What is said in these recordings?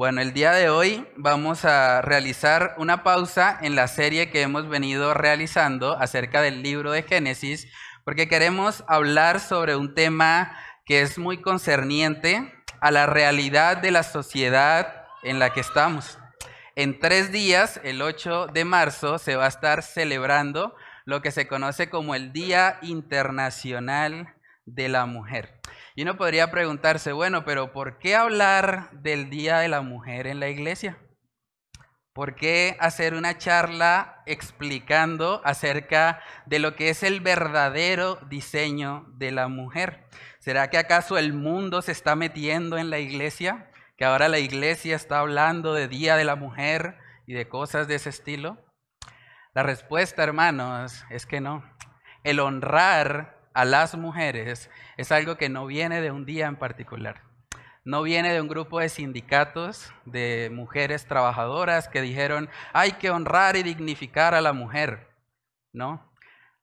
Bueno, el día de hoy vamos a realizar una pausa en la serie que hemos venido realizando acerca del libro de Génesis, porque queremos hablar sobre un tema que es muy concerniente a la realidad de la sociedad en la que estamos. En tres días, el 8 de marzo, se va a estar celebrando lo que se conoce como el Día Internacional de la Mujer. Y uno podría preguntarse, bueno, pero ¿por qué hablar del Día de la Mujer en la iglesia? ¿Por qué hacer una charla explicando acerca de lo que es el verdadero diseño de la mujer? ¿Será que acaso el mundo se está metiendo en la iglesia? ¿Que ahora la iglesia está hablando de Día de la Mujer y de cosas de ese estilo? La respuesta, hermanos, es que no. El honrar a las mujeres es algo que no viene de un día en particular. No viene de un grupo de sindicatos de mujeres trabajadoras que dijeron hay que honrar y dignificar a la mujer. No.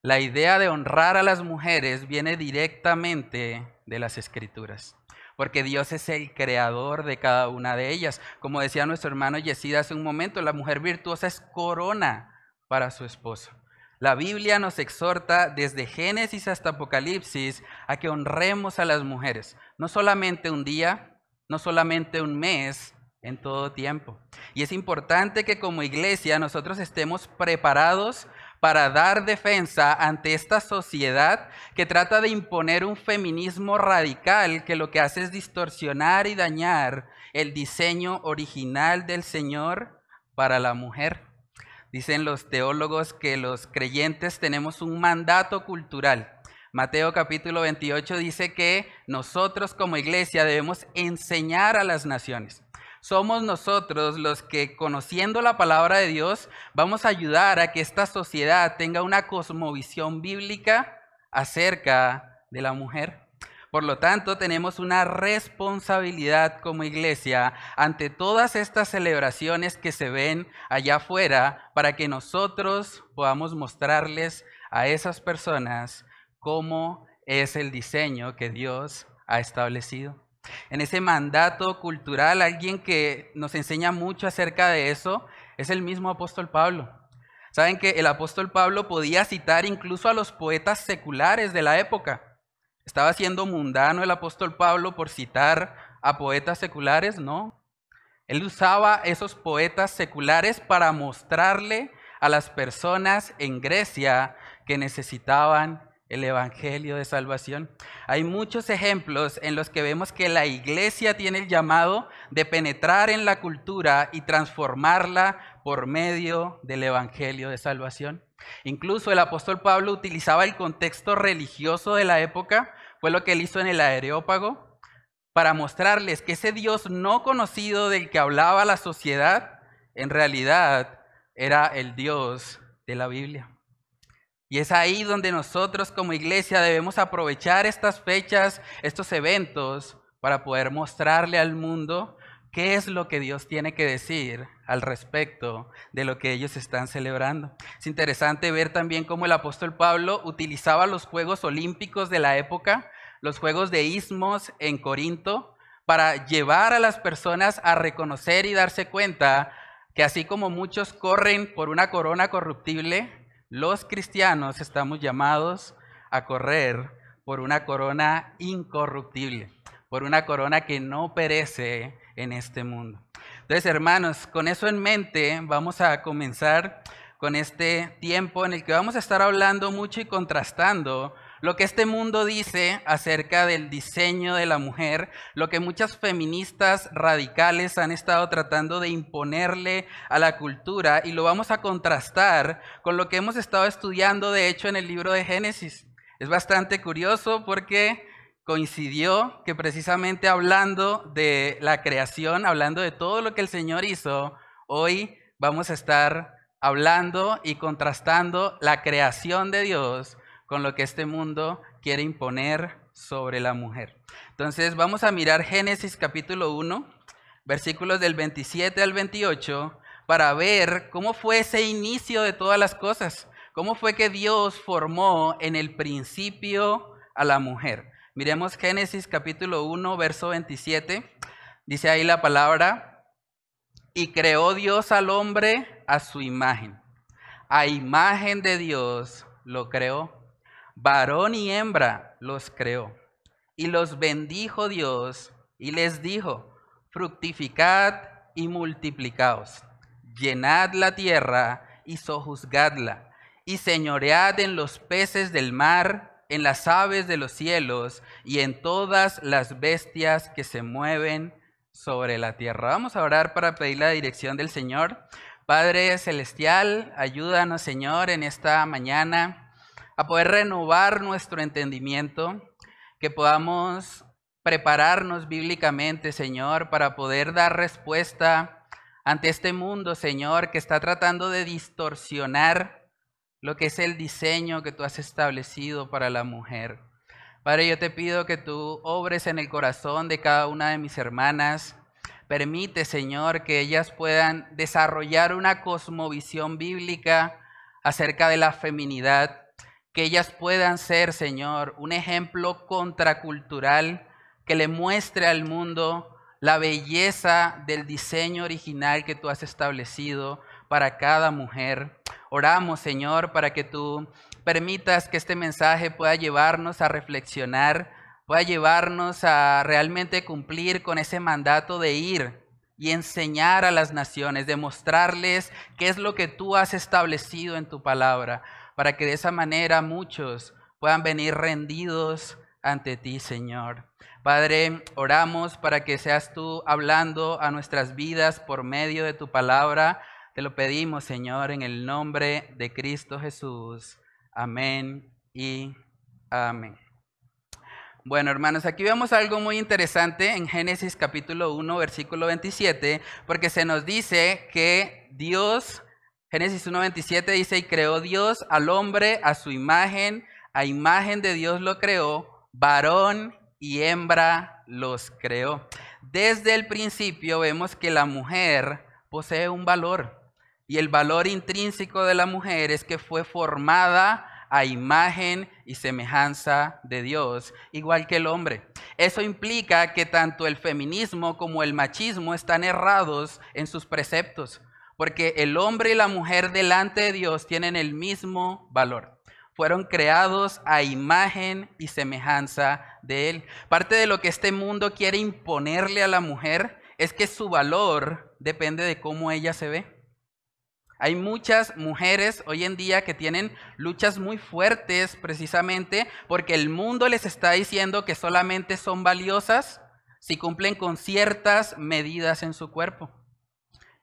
La idea de honrar a las mujeres viene directamente de las escrituras porque Dios es el creador de cada una de ellas. Como decía nuestro hermano Yesida hace un momento, la mujer virtuosa es corona para su esposo. La Biblia nos exhorta desde Génesis hasta Apocalipsis a que honremos a las mujeres, no solamente un día, no solamente un mes, en todo tiempo. Y es importante que como iglesia nosotros estemos preparados para dar defensa ante esta sociedad que trata de imponer un feminismo radical que lo que hace es distorsionar y dañar el diseño original del Señor para la mujer. Dicen los teólogos que los creyentes tenemos un mandato cultural. Mateo capítulo 28 dice que nosotros como iglesia debemos enseñar a las naciones. Somos nosotros los que, conociendo la palabra de Dios, vamos a ayudar a que esta sociedad tenga una cosmovisión bíblica acerca de la mujer. Por lo tanto, tenemos una responsabilidad como iglesia ante todas estas celebraciones que se ven allá afuera para que nosotros podamos mostrarles a esas personas cómo es el diseño que Dios ha establecido. En ese mandato cultural, alguien que nos enseña mucho acerca de eso es el mismo apóstol Pablo. Saben que el apóstol Pablo podía citar incluso a los poetas seculares de la época. ¿Estaba siendo mundano el apóstol Pablo por citar a poetas seculares? No. Él usaba esos poetas seculares para mostrarle a las personas en Grecia que necesitaban el Evangelio de Salvación. Hay muchos ejemplos en los que vemos que la iglesia tiene el llamado de penetrar en la cultura y transformarla por medio del Evangelio de Salvación. Incluso el apóstol Pablo utilizaba el contexto religioso de la época, fue lo que él hizo en el Areópago, para mostrarles que ese Dios no conocido del que hablaba la sociedad, en realidad era el Dios de la Biblia. Y es ahí donde nosotros como iglesia debemos aprovechar estas fechas, estos eventos, para poder mostrarle al mundo qué es lo que Dios tiene que decir al respecto de lo que ellos están celebrando. Es interesante ver también cómo el apóstol Pablo utilizaba los Juegos Olímpicos de la época, los Juegos de Ismos en Corinto, para llevar a las personas a reconocer y darse cuenta que así como muchos corren por una corona corruptible, los cristianos estamos llamados a correr por una corona incorruptible, por una corona que no perece en este mundo. Entonces, hermanos, con eso en mente, vamos a comenzar con este tiempo en el que vamos a estar hablando mucho y contrastando lo que este mundo dice acerca del diseño de la mujer, lo que muchas feministas radicales han estado tratando de imponerle a la cultura y lo vamos a contrastar con lo que hemos estado estudiando de hecho en el libro de Génesis. Es bastante curioso porque coincidió que precisamente hablando de la creación, hablando de todo lo que el Señor hizo, hoy vamos a estar hablando y contrastando la creación de Dios con lo que este mundo quiere imponer sobre la mujer. Entonces vamos a mirar Génesis capítulo 1, versículos del 27 al 28, para ver cómo fue ese inicio de todas las cosas, cómo fue que Dios formó en el principio a la mujer. Miremos Génesis capítulo 1, verso 27. Dice ahí la palabra, Y creó Dios al hombre a su imagen. A imagen de Dios lo creó. Varón y hembra los creó. Y los bendijo Dios y les dijo, fructificad y multiplicaos, llenad la tierra y sojuzgadla, y señoread en los peces del mar, en las aves de los cielos y en todas las bestias que se mueven sobre la tierra. Vamos a orar para pedir la dirección del Señor. Padre Celestial, ayúdanos Señor en esta mañana a poder renovar nuestro entendimiento, que podamos prepararnos bíblicamente, Señor, para poder dar respuesta ante este mundo, Señor, que está tratando de distorsionar lo que es el diseño que tú has establecido para la mujer. Padre, yo te pido que tú obres en el corazón de cada una de mis hermanas. Permite, Señor, que ellas puedan desarrollar una cosmovisión bíblica acerca de la feminidad, que ellas puedan ser, Señor, un ejemplo contracultural que le muestre al mundo la belleza del diseño original que tú has establecido para cada mujer. Oramos, Señor, para que tú permitas que este mensaje pueda llevarnos a reflexionar, pueda llevarnos a realmente cumplir con ese mandato de ir y enseñar a las naciones, demostrarles qué es lo que tú has establecido en tu palabra, para que de esa manera muchos puedan venir rendidos ante ti, Señor. Padre, oramos para que seas tú hablando a nuestras vidas por medio de tu palabra. Te lo pedimos, Señor, en el nombre de Cristo Jesús. Amén y amén. Bueno, hermanos, aquí vemos algo muy interesante en Génesis capítulo 1, versículo 27, porque se nos dice que Dios, Génesis 1, 27 dice, y creó Dios al hombre a su imagen, a imagen de Dios lo creó, varón y hembra los creó. Desde el principio vemos que la mujer posee un valor y el valor intrínseco de la mujer es que fue formada a imagen y semejanza de Dios, igual que el hombre. Eso implica que tanto el feminismo como el machismo están errados en sus preceptos, porque el hombre y la mujer delante de Dios tienen el mismo valor fueron creados a imagen y semejanza de Él. Parte de lo que este mundo quiere imponerle a la mujer es que su valor depende de cómo ella se ve. Hay muchas mujeres hoy en día que tienen luchas muy fuertes precisamente porque el mundo les está diciendo que solamente son valiosas si cumplen con ciertas medidas en su cuerpo.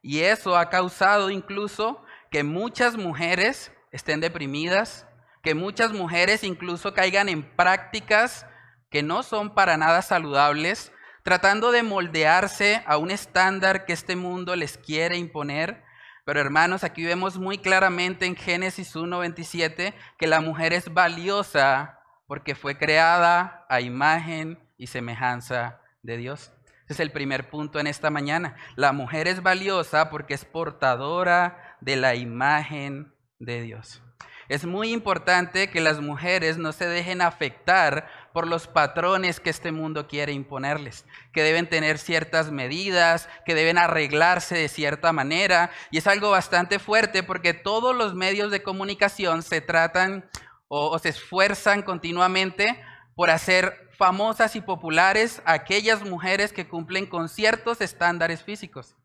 Y eso ha causado incluso que muchas mujeres estén deprimidas, que muchas mujeres incluso caigan en prácticas que no son para nada saludables, tratando de moldearse a un estándar que este mundo les quiere imponer. Pero hermanos, aquí vemos muy claramente en Génesis 1.27 que la mujer es valiosa porque fue creada a imagen y semejanza de Dios. Ese es el primer punto en esta mañana. La mujer es valiosa porque es portadora de la imagen de Dios. Es muy importante que las mujeres no se dejen afectar por los patrones que este mundo quiere imponerles, que deben tener ciertas medidas, que deben arreglarse de cierta manera. Y es algo bastante fuerte porque todos los medios de comunicación se tratan o, se esfuerzan continuamente por hacer famosas y populares aquellas mujeres que cumplen con ciertos estándares físicos.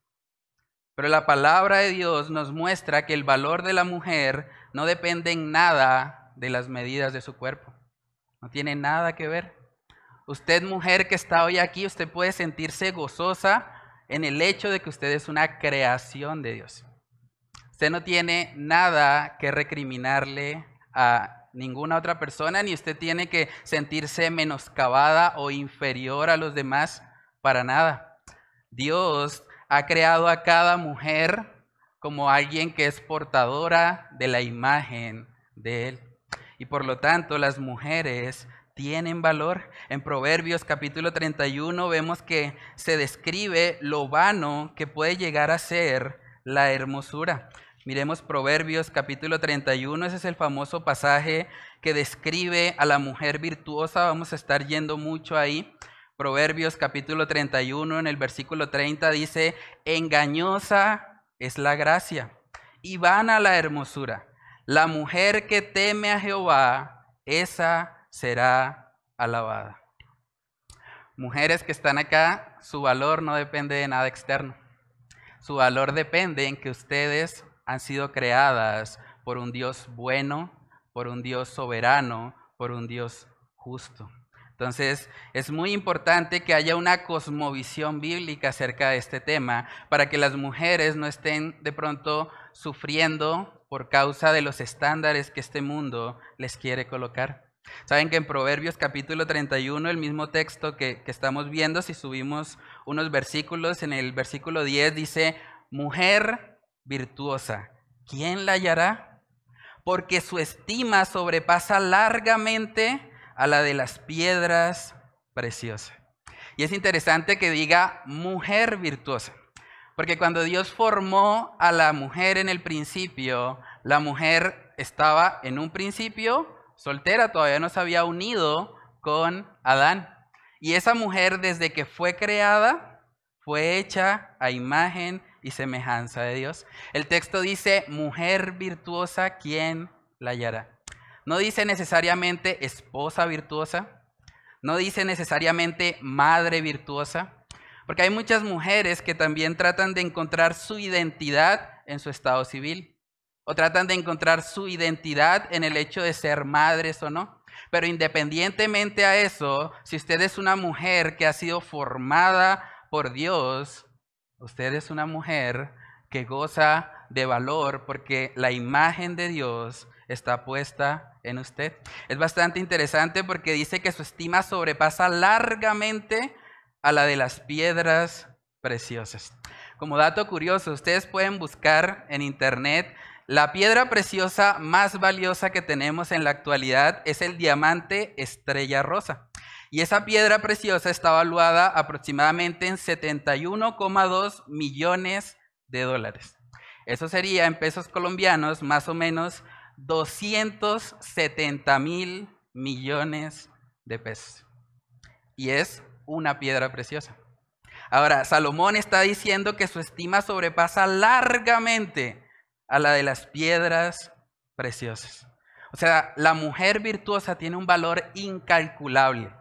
Pero la palabra de Dios nos muestra que el valor de la mujer no depende en nada de las medidas de su cuerpo. No tiene nada que ver. Usted, mujer que está hoy aquí, usted puede sentirse gozosa en el hecho de que usted es una creación de Dios. Usted no tiene nada que recriminarle a ninguna otra persona, ni usted tiene que sentirse menoscabada o inferior a los demás para nada. Dios ha creado a cada mujer como alguien que es portadora de la imagen de Él. Y por lo tanto las mujeres tienen valor. En Proverbios capítulo 31 vemos que se describe lo vano que puede llegar a ser la hermosura. Miremos Proverbios capítulo 31, ese es el famoso pasaje que describe a la mujer virtuosa. Vamos a estar yendo mucho ahí Proverbios capítulo 31 en el versículo 30 dice, engañosa es la gracia y vana la hermosura. La mujer que teme a Jehová, esa será alabada. Mujeres que están acá, su valor no depende de nada externo. Su valor depende en que ustedes han sido creadas por un Dios bueno, por un Dios soberano, por un Dios justo. Entonces, es muy importante que haya una cosmovisión bíblica acerca de este tema para que las mujeres no estén de pronto sufriendo por causa de los estándares que este mundo les quiere colocar. Saben que en Proverbios capítulo 31, el mismo texto que, que estamos viendo, si subimos unos versículos, en el versículo 10 dice, mujer virtuosa, ¿quién la hallará? Porque su estima sobrepasa largamente a la de las piedras preciosas. Y es interesante que diga mujer virtuosa, porque cuando Dios formó a la mujer en el principio, la mujer estaba en un principio soltera, todavía no se había unido con Adán. Y esa mujer desde que fue creada fue hecha a imagen y semejanza de Dios. El texto dice, mujer virtuosa, ¿quién la hallará? No dice necesariamente esposa virtuosa, no dice necesariamente madre virtuosa, porque hay muchas mujeres que también tratan de encontrar su identidad en su estado civil, o tratan de encontrar su identidad en el hecho de ser madres o no. Pero independientemente a eso, si usted es una mujer que ha sido formada por Dios, usted es una mujer que goza de valor porque la imagen de Dios está puesta en usted. Es bastante interesante porque dice que su estima sobrepasa largamente a la de las piedras preciosas. Como dato curioso, ustedes pueden buscar en internet la piedra preciosa más valiosa que tenemos en la actualidad es el diamante estrella rosa. Y esa piedra preciosa está valuada aproximadamente en 71,2 millones de dólares. Eso sería en pesos colombianos más o menos 270 mil millones de pesos. Y es una piedra preciosa. Ahora, Salomón está diciendo que su estima sobrepasa largamente a la de las piedras preciosas. O sea, la mujer virtuosa tiene un valor incalculable,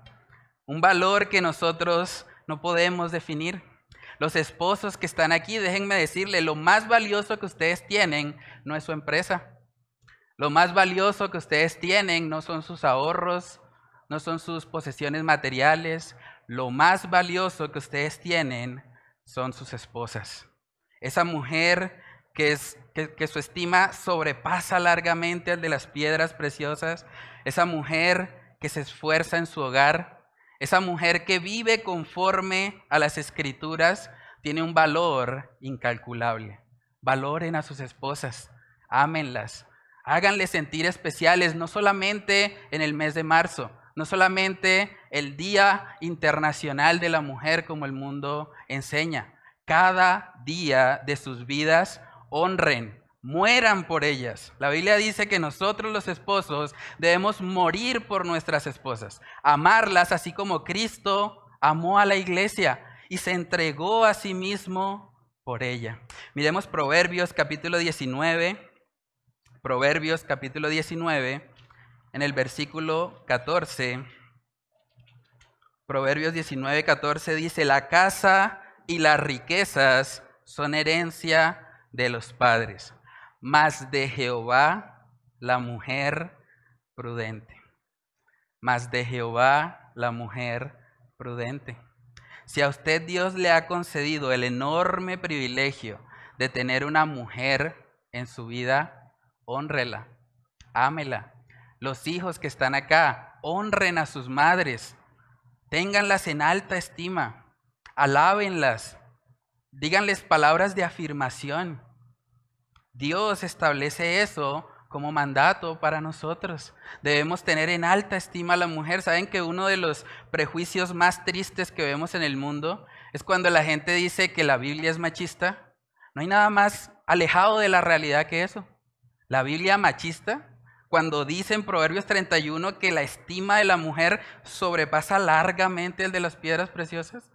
un valor que nosotros no podemos definir. Los esposos que están aquí, déjenme decirle, lo más valioso que ustedes tienen no es su empresa, lo más valioso que ustedes tienen no son sus ahorros, no son sus posesiones materiales. Lo más valioso que ustedes tienen son sus esposas. Esa mujer que, su estima sobrepasa largamente al de las piedras preciosas. Esa mujer que se esfuerza en su hogar. Esa mujer que vive conforme a las escrituras tiene un valor incalculable. Valoren a sus esposas, ámenlas, Háganle sentir especiales, no solamente en el mes de marzo, no solamente el Día Internacional de la Mujer como el mundo enseña. Cada día de sus vidas honren, mueran por ellas. La Biblia dice que nosotros los esposos debemos morir por nuestras esposas, amarlas así como Cristo amó a la iglesia y se entregó a sí mismo por ella. Miremos Proverbios capítulo 19 Proverbios capítulo 19, en el versículo 14. Proverbios 19, 14 dice, la casa y las riquezas son herencia de los padres, mas de Jehová la mujer prudente. Mas de Jehová la mujer prudente. Si a usted Dios le ha concedido el enorme privilegio de tener una mujer en su vida, honrela, ámela. Los hijos que están acá, honren a sus madres, ténganlas en alta estima, alábenlas, díganles palabras de afirmación. Dios establece eso como mandato para nosotros. Debemos tener en alta estima a la mujer. ¿Saben que uno de los prejuicios más tristes que vemos en el mundo es cuando la gente dice que la Biblia es machista? No hay nada más alejado de la realidad que eso. La Biblia machista cuando dice en Proverbios 31 que la estima de la mujer sobrepasa largamente el de las piedras preciosas.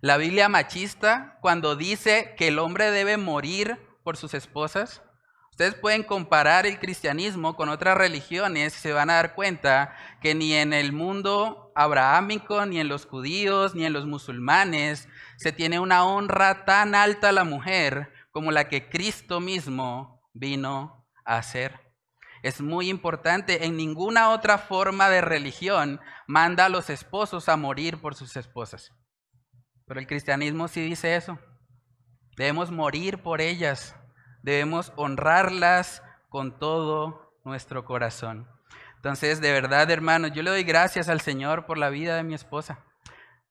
La Biblia machista cuando dice que el hombre debe morir por sus esposas. Ustedes pueden comparar el cristianismo con otras religiones y se van a dar cuenta que ni en el mundo abrahámico, ni en los judíos, ni en los musulmanes se tiene una honra tan alta a la mujer como la que Cristo mismo vino a hacer. Es muy importante, en ninguna otra forma de religión manda a los esposos a morir por sus esposas. Pero el cristianismo sí dice eso. Debemos morir por ellas, debemos honrarlas con todo nuestro corazón. Entonces, de verdad, hermanos, yo le doy gracias al Señor por la vida de mi esposa.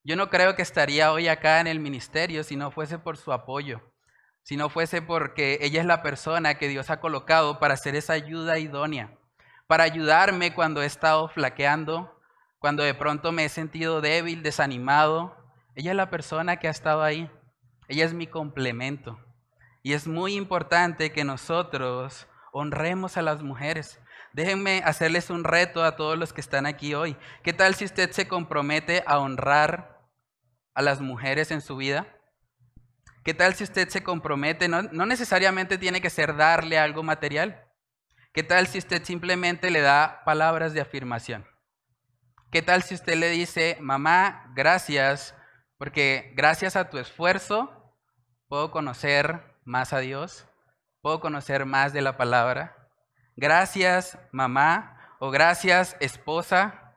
Yo no creo que estaría hoy acá en el ministerio si no fuese por su apoyo si no fuese porque ella es la persona que Dios ha colocado para hacer esa ayuda idónea, para ayudarme cuando he estado flaqueando, cuando de pronto me he sentido débil, desanimado. Ella es la persona que ha estado ahí. Ella es mi complemento. Y es muy importante que nosotros honremos a las mujeres. Déjenme hacerles un reto a todos los que están aquí hoy. ¿Qué tal si usted se compromete a honrar a las mujeres en su vida? ¿Qué tal si usted se compromete? No, necesariamente tiene que ser darle algo material. ¿Qué tal si usted simplemente le da palabras de afirmación? ¿Qué tal si usted le dice, mamá, gracias, porque gracias a tu esfuerzo puedo conocer más a Dios, puedo conocer más de la palabra? Gracias, mamá, o gracias, esposa,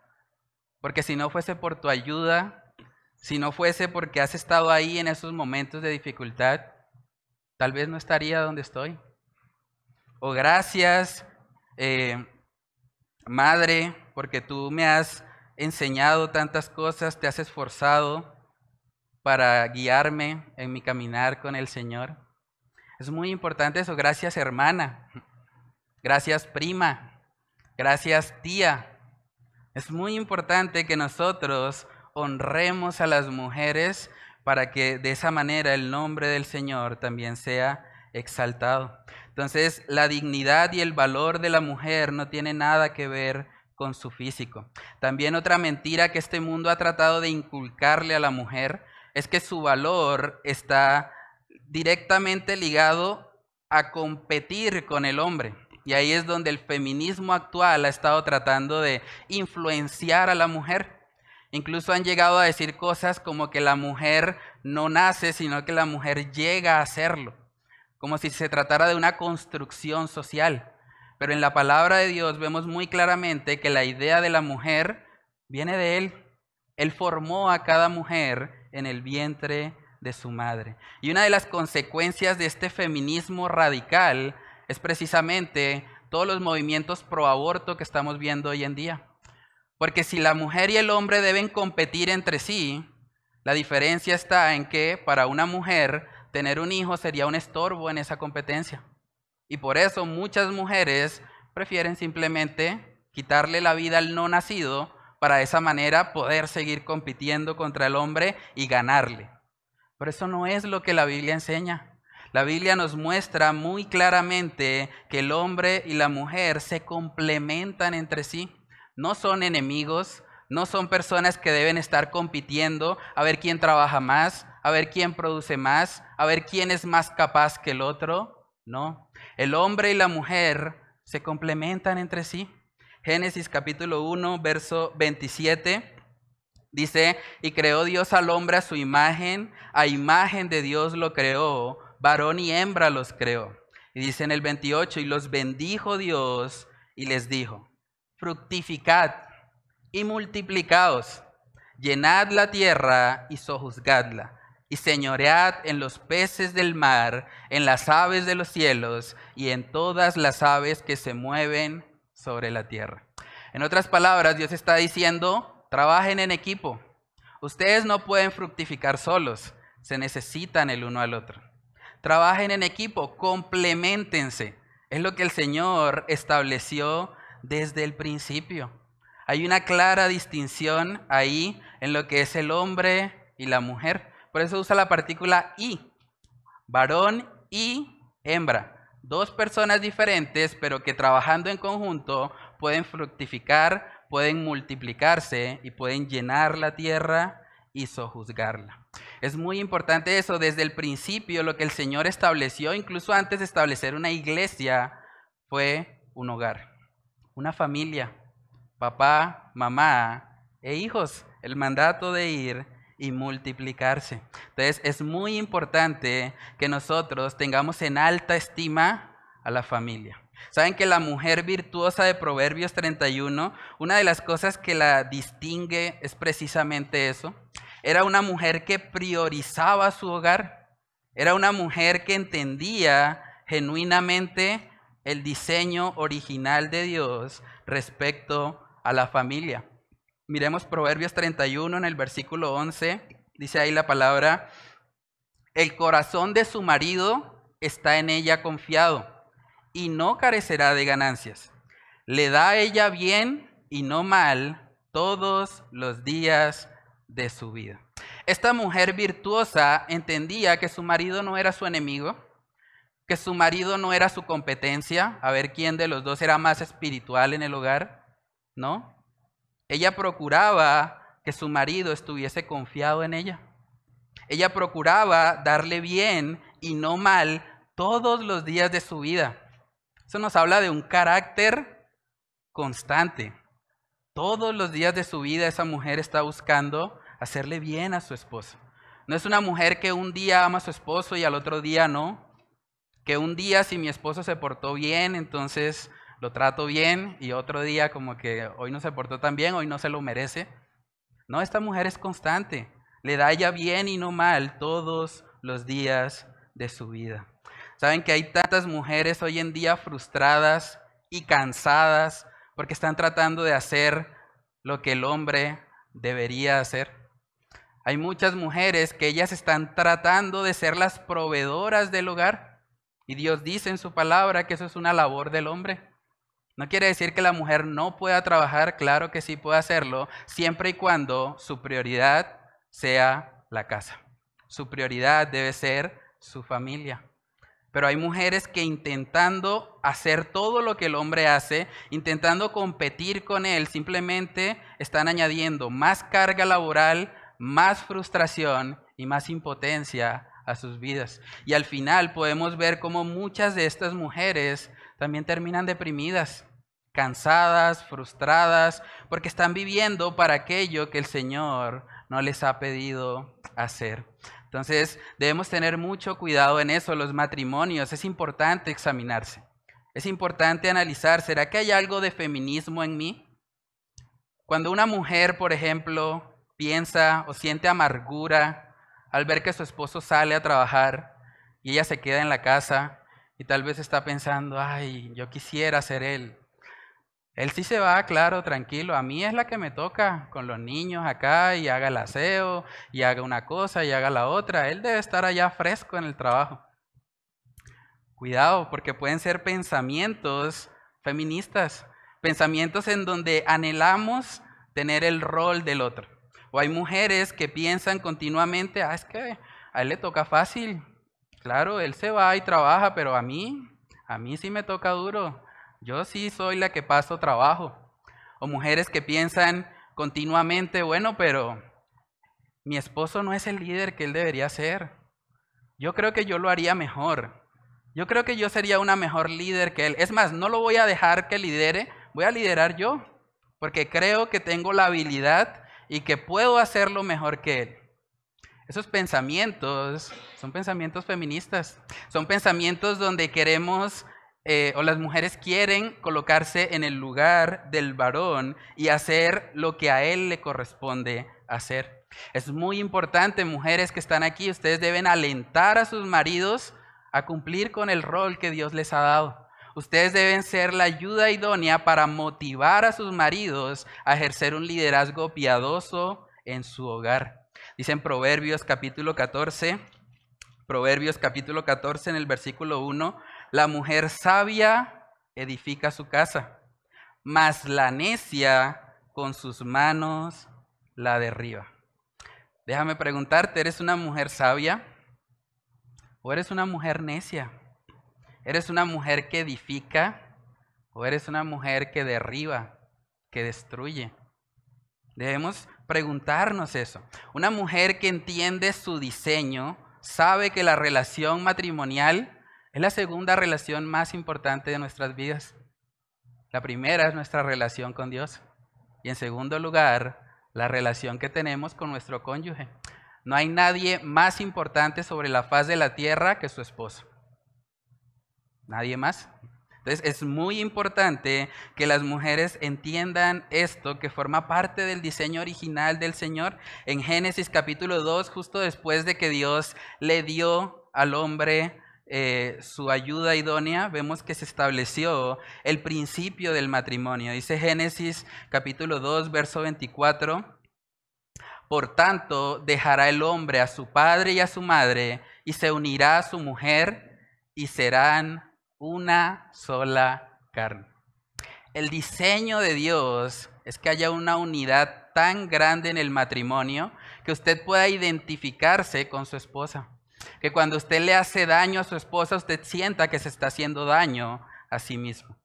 porque si no fuese por tu ayuda, si no fuese porque has estado ahí en esos momentos de dificultad, tal vez no estaría donde estoy. O gracias, eh, Madre, porque tú me has enseñado tantas cosas, te has esforzado para guiarme en mi caminar con el Señor. Es muy importante eso. Gracias, hermana. Gracias, prima. Gracias, tía. Es muy importante que nosotros honremos a las mujeres para que de esa manera el nombre del Señor también sea exaltado. Entonces, la dignidad y el valor de la mujer no tiene nada que ver con su físico. También otra mentira que este mundo ha tratado de inculcarle a la mujer es que su valor está directamente ligado a competir con el hombre. Y ahí es donde el feminismo actual ha estado tratando de influenciar a la mujer. Incluso han llegado a decir cosas como que la mujer no nace, sino que la mujer llega a hacerlo, como si se tratara de una construcción social. Pero en la palabra de Dios vemos muy claramente que la idea de la mujer viene de Él. Él formó a cada mujer en el vientre de su madre. Y una de las consecuencias de este feminismo radical es precisamente todos los movimientos pro aborto que estamos viendo hoy en día. Porque si la mujer y el hombre deben competir entre sí, la diferencia está en que para una mujer tener un hijo sería un estorbo en esa competencia. Y por eso muchas mujeres prefieren simplemente quitarle la vida al no nacido para de esa manera poder seguir compitiendo contra el hombre y ganarle. Pero eso no es lo que la Biblia enseña. La Biblia nos muestra muy claramente que el hombre y la mujer se complementan entre sí no son enemigos, no son personas que deben estar compitiendo a ver quién trabaja más, a ver quién produce más, a ver quién es más capaz que el otro. No, el hombre y la mujer se complementan entre sí. Génesis capítulo 1, verso 27. Dice, y creó Dios al hombre a su imagen, a imagen de Dios lo creó, varón y hembra los creó. Y dice en el 28, y los bendijo Dios y les dijo, fructificad y multiplicaos, llenad la tierra y sojuzgadla, y señoread en los peces del mar, en las aves de los cielos y en todas las aves que se mueven sobre la tierra. En otras palabras, Dios está diciendo, trabajen en equipo. Ustedes no pueden fructificar solos, se necesitan el uno al otro. Trabajen en equipo, complementense. Es lo que el Señor estableció desde el principio. Hay una clara distinción ahí en lo que es el hombre y la mujer. Por eso usa la partícula y, varón y hembra. dos personas diferentes, pero que trabajando en conjunto pueden fructificar, pueden multiplicarse y pueden llenar la tierra y sojuzgarla. Es muy importante eso, desde el principio lo que el Señor estableció, incluso antes de establecer una iglesia, fue un hogar, una familia, papá, mamá e hijos, el mandato de ir y multiplicarse. Entonces es muy importante que nosotros tengamos en alta estima a la familia. Saben que la mujer virtuosa de Proverbios 31, una de las cosas que la distingue es precisamente eso. Era una mujer que priorizaba su hogar. Era una mujer que entendía genuinamente el diseño original de Dios respecto a la familia. Miremos Proverbios 31 en el versículo 11. Dice ahí la palabra, el corazón de su marido está en ella confiado y no carecerá de ganancias. Le da a ella bien y no mal todos los días de su vida. Esta mujer virtuosa entendía que su marido no era su enemigo, que su marido no era su competencia, a ver quién de los dos era más espiritual en el hogar, ¿no? Ella procuraba que su marido estuviese confiado en ella. Ella procuraba darle bien y no mal todos los días de su vida. Eso nos habla de un carácter constante. Todos los días de su vida esa mujer está buscando hacerle bien a su esposo. No es una mujer que un día ama a su esposo y al otro día no. Que un día si mi esposo se portó bien, entonces lo trato bien y otro día como que hoy no se portó tan bien, hoy no se lo merece. No, esta mujer es constante, le da ella bien y no mal todos los días de su vida. Saben que hay tantas mujeres hoy en día frustradas y cansadas porque están tratando de hacer lo que el hombre debería hacer. Hay muchas mujeres que ellas están tratando de ser las proveedoras del hogar y Dios dice en su palabra que eso es una labor del hombre. No quiere decir que la mujer no pueda trabajar, claro que sí puede hacerlo, siempre y cuando su prioridad sea la casa. Su prioridad debe ser su familia. Pero hay mujeres que intentando hacer todo lo que el hombre hace, intentando competir con él, simplemente están añadiendo más carga laboral, más frustración y más impotencia a sus vidas. Y al final podemos ver cómo muchas de estas mujeres también terminan deprimidas, cansadas, frustradas, porque están viviendo para aquello que el Señor no les ha pedido hacer. Entonces debemos tener mucho cuidado en eso, los matrimonios. Es importante examinarse. Es importante analizar, ¿será que hay algo de feminismo en mí? Cuando una mujer, por ejemplo, piensa o siente amargura al ver que su esposo sale a trabajar y ella se queda en la casa, y tal vez está pensando, ay, yo quisiera ser él. Él sí se va, claro, tranquilo. A mí es la que me toca con los niños acá y haga el aseo y haga una cosa y haga la otra. Él debe estar allá fresco en el trabajo. Cuidado, porque pueden ser pensamientos feministas, pensamientos en donde anhelamos tener el rol del otro. O hay mujeres que piensan continuamente, ah, es que a él le toca fácil, Claro, él se va y trabaja, pero a mí, a mí sí me toca duro. Yo sí soy la que paso trabajo. O mujeres que piensan continuamente, bueno, pero mi esposo no es el líder que él debería ser. Yo creo que yo lo haría mejor. Yo creo que yo sería una mejor líder que él. Es más, no lo voy a dejar que lidere, voy a liderar yo, porque creo que tengo la habilidad y que puedo hacerlo mejor que él. Esos pensamientos son pensamientos feministas, son pensamientos donde queremos eh, o las mujeres quieren colocarse en el lugar del varón y hacer lo que a él le corresponde hacer. Es muy importante, mujeres que están aquí, ustedes deben alentar a sus maridos a cumplir con el rol que Dios les ha dado. Ustedes deben ser la ayuda idónea para motivar a sus maridos a ejercer un liderazgo piadoso en su hogar. Dice en Proverbios capítulo 14, Proverbios capítulo 14 en el versículo 1, la mujer sabia edifica su casa, mas la necia con sus manos la derriba. Déjame preguntarte, ¿eres una mujer sabia o eres una mujer necia? ¿Eres una mujer que edifica o eres una mujer que derriba, que destruye? Debemos preguntarnos eso. Una mujer que entiende su diseño sabe que la relación matrimonial es la segunda relación más importante de nuestras vidas. La primera es nuestra relación con Dios. Y en segundo lugar, la relación que tenemos con nuestro cónyuge. No hay nadie más importante sobre la faz de la tierra que su esposo. Nadie más. Entonces es muy importante que las mujeres entiendan esto que forma parte del diseño original del Señor. En Génesis capítulo 2, justo después de que Dios le dio al hombre eh, su ayuda idónea, vemos que se estableció el principio del matrimonio. Dice Génesis capítulo 2, verso 24. Por tanto, dejará el hombre a su padre y a su madre y se unirá a su mujer y serán una sola carne. El diseño de Dios es que haya una unidad tan grande en el matrimonio que usted pueda identificarse con su esposa. Que cuando usted le hace daño a su esposa, usted sienta que se está haciendo daño a sí mismo.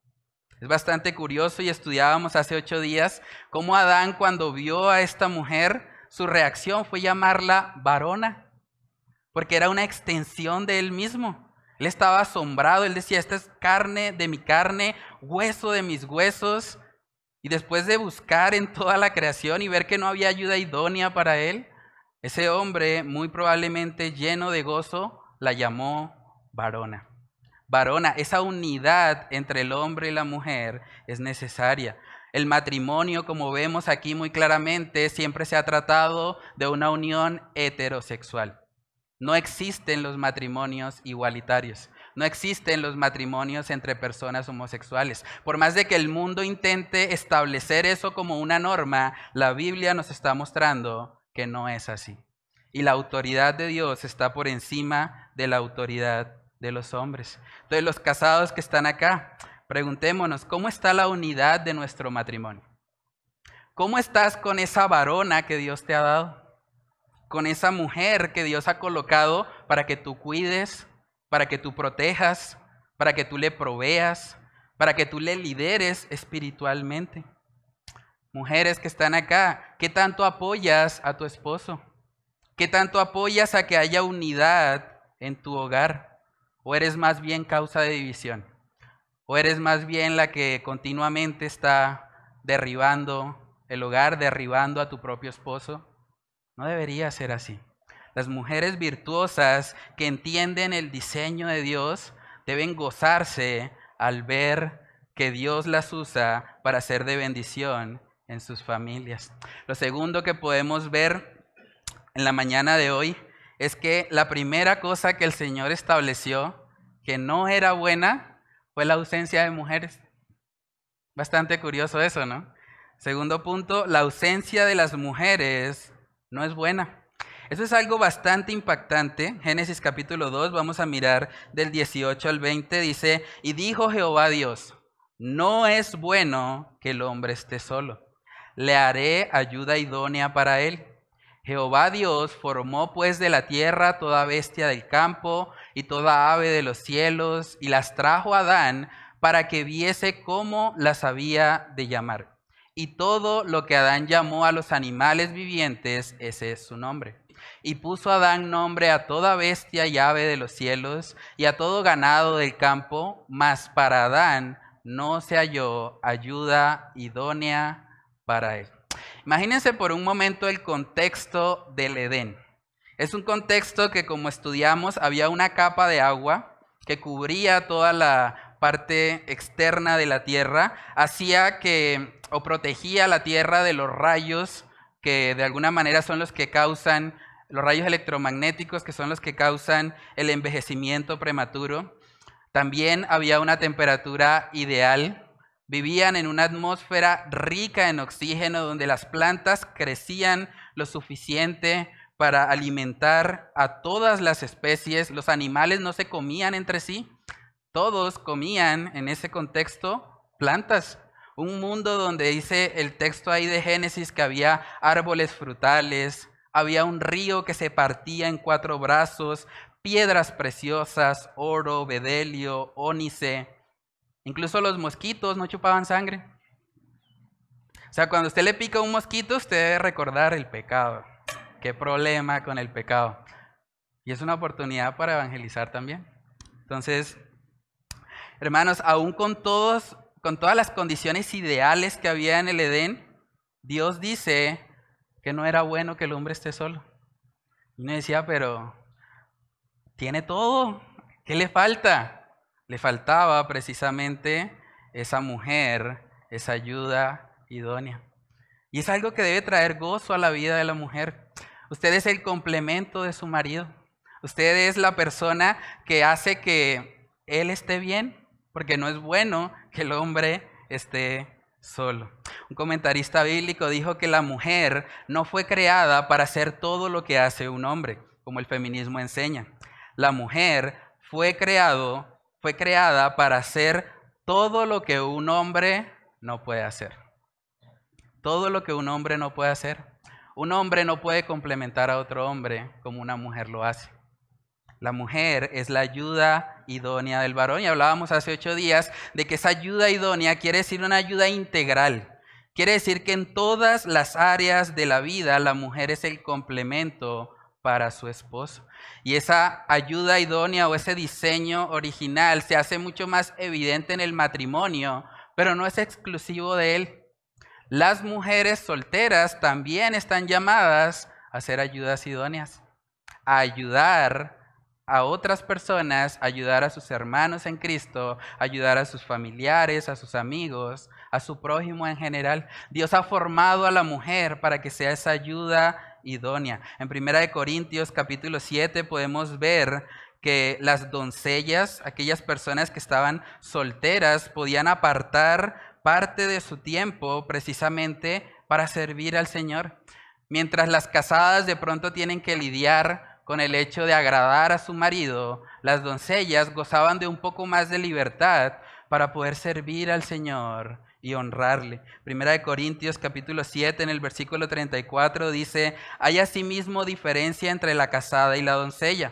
Es bastante curioso y estudiábamos hace ocho días cómo Adán cuando vio a esta mujer, su reacción fue llamarla varona, porque era una extensión de él mismo. Él estaba asombrado, él decía, esta es carne de mi carne, hueso de mis huesos. Y después de buscar en toda la creación y ver que no había ayuda idónea para él, ese hombre, muy probablemente lleno de gozo, la llamó varona. Varona, esa unidad entre el hombre y la mujer es necesaria. El matrimonio, como vemos aquí muy claramente, siempre se ha tratado de una unión heterosexual. No existen los matrimonios igualitarios. No existen los matrimonios entre personas homosexuales. Por más de que el mundo intente establecer eso como una norma, la Biblia nos está mostrando que no es así. Y la autoridad de Dios está por encima de la autoridad de los hombres. Entonces los casados que están acá, preguntémonos, ¿cómo está la unidad de nuestro matrimonio? ¿Cómo estás con esa varona que Dios te ha dado? Con esa mujer que Dios ha colocado para que tú cuides, para que tú protejas, para que tú le proveas, para que tú le lideres espiritualmente. Mujeres que están acá, ¿qué tanto apoyas a tu esposo? ¿Qué tanto apoyas a que haya unidad en tu hogar? ¿O eres más bien causa de división? ¿O eres más bien la que continuamente está derribando el hogar, derribando a tu propio esposo? No debería ser así. Las mujeres virtuosas que entienden el diseño de Dios deben gozarse al ver que Dios las usa para ser de bendición en sus familias. Lo segundo que podemos ver en la mañana de hoy es que la primera cosa que el Señor estableció que no era buena fue la ausencia de mujeres. Bastante curioso eso, ¿no? Segundo punto, la ausencia de las mujeres no es buena. Eso es algo bastante impactante. Génesis capítulo 2, vamos a mirar del 18 al 20, dice, y dijo Jehová Dios, no es bueno que el hombre esté solo, le haré ayuda idónea para él. Jehová Dios formó pues de la tierra toda bestia del campo y toda ave de los cielos, y las trajo a Adán para que viese cómo las había de llamar. Y todo lo que Adán llamó a los animales vivientes, ese es su nombre. Y puso Adán nombre a toda bestia y ave de los cielos y a todo ganado del campo, mas para Adán no se halló ayuda idónea para él. Imagínense por un momento el contexto del Edén. Es un contexto que como estudiamos había una capa de agua que cubría toda la parte externa de la tierra, hacía que o protegía la tierra de los rayos que de alguna manera son los que causan, los rayos electromagnéticos que son los que causan el envejecimiento prematuro. También había una temperatura ideal. Vivían en una atmósfera rica en oxígeno donde las plantas crecían lo suficiente para alimentar a todas las especies. Los animales no se comían entre sí. Todos comían en ese contexto plantas. Un mundo donde dice el texto ahí de Génesis que había árboles frutales, había un río que se partía en cuatro brazos, piedras preciosas, oro, bedelio, ónice. Incluso los mosquitos no chupaban sangre. O sea, cuando usted le pica un mosquito, usted debe recordar el pecado. Qué problema con el pecado. Y es una oportunidad para evangelizar también. Entonces, hermanos, aún con todos, con todas las condiciones ideales que había en el Edén, Dios dice que no era bueno que el hombre esté solo. Y me decía, pero tiene todo. ¿Qué le falta? Le faltaba precisamente esa mujer, esa ayuda idónea. Y es algo que debe traer gozo a la vida de la mujer. Usted es el complemento de su marido. Usted es la persona que hace que él esté bien, porque no es bueno que el hombre esté solo. Un comentarista bíblico dijo que la mujer no fue creada para hacer todo lo que hace un hombre, como el feminismo enseña. La mujer fue creado, fue creada para hacer todo lo que un hombre no puede hacer. Todo lo que un hombre no puede hacer. Un hombre no puede complementar a otro hombre como una mujer lo hace. La mujer es la ayuda idónea del varón y hablábamos hace ocho días de que esa ayuda idónea quiere decir una ayuda integral. Quiere decir que en todas las áreas de la vida la mujer es el complemento para su esposo. Y esa ayuda idónea o ese diseño original se hace mucho más evidente en el matrimonio, pero no es exclusivo de él. Las mujeres solteras también están llamadas a ser ayudas idóneas, a ayudar a otras personas, ayudar a sus hermanos en Cristo, ayudar a sus familiares, a sus amigos, a su prójimo en general. Dios ha formado a la mujer para que sea esa ayuda idónea. En Primera de Corintios capítulo 7 podemos ver que las doncellas, aquellas personas que estaban solteras, podían apartar parte de su tiempo precisamente para servir al Señor. Mientras las casadas de pronto tienen que lidiar con el hecho de agradar a su marido, las doncellas gozaban de un poco más de libertad para poder servir al Señor y honrarle. Primera de Corintios capítulo 7 en el versículo 34 dice, hay asimismo diferencia entre la casada y la doncella.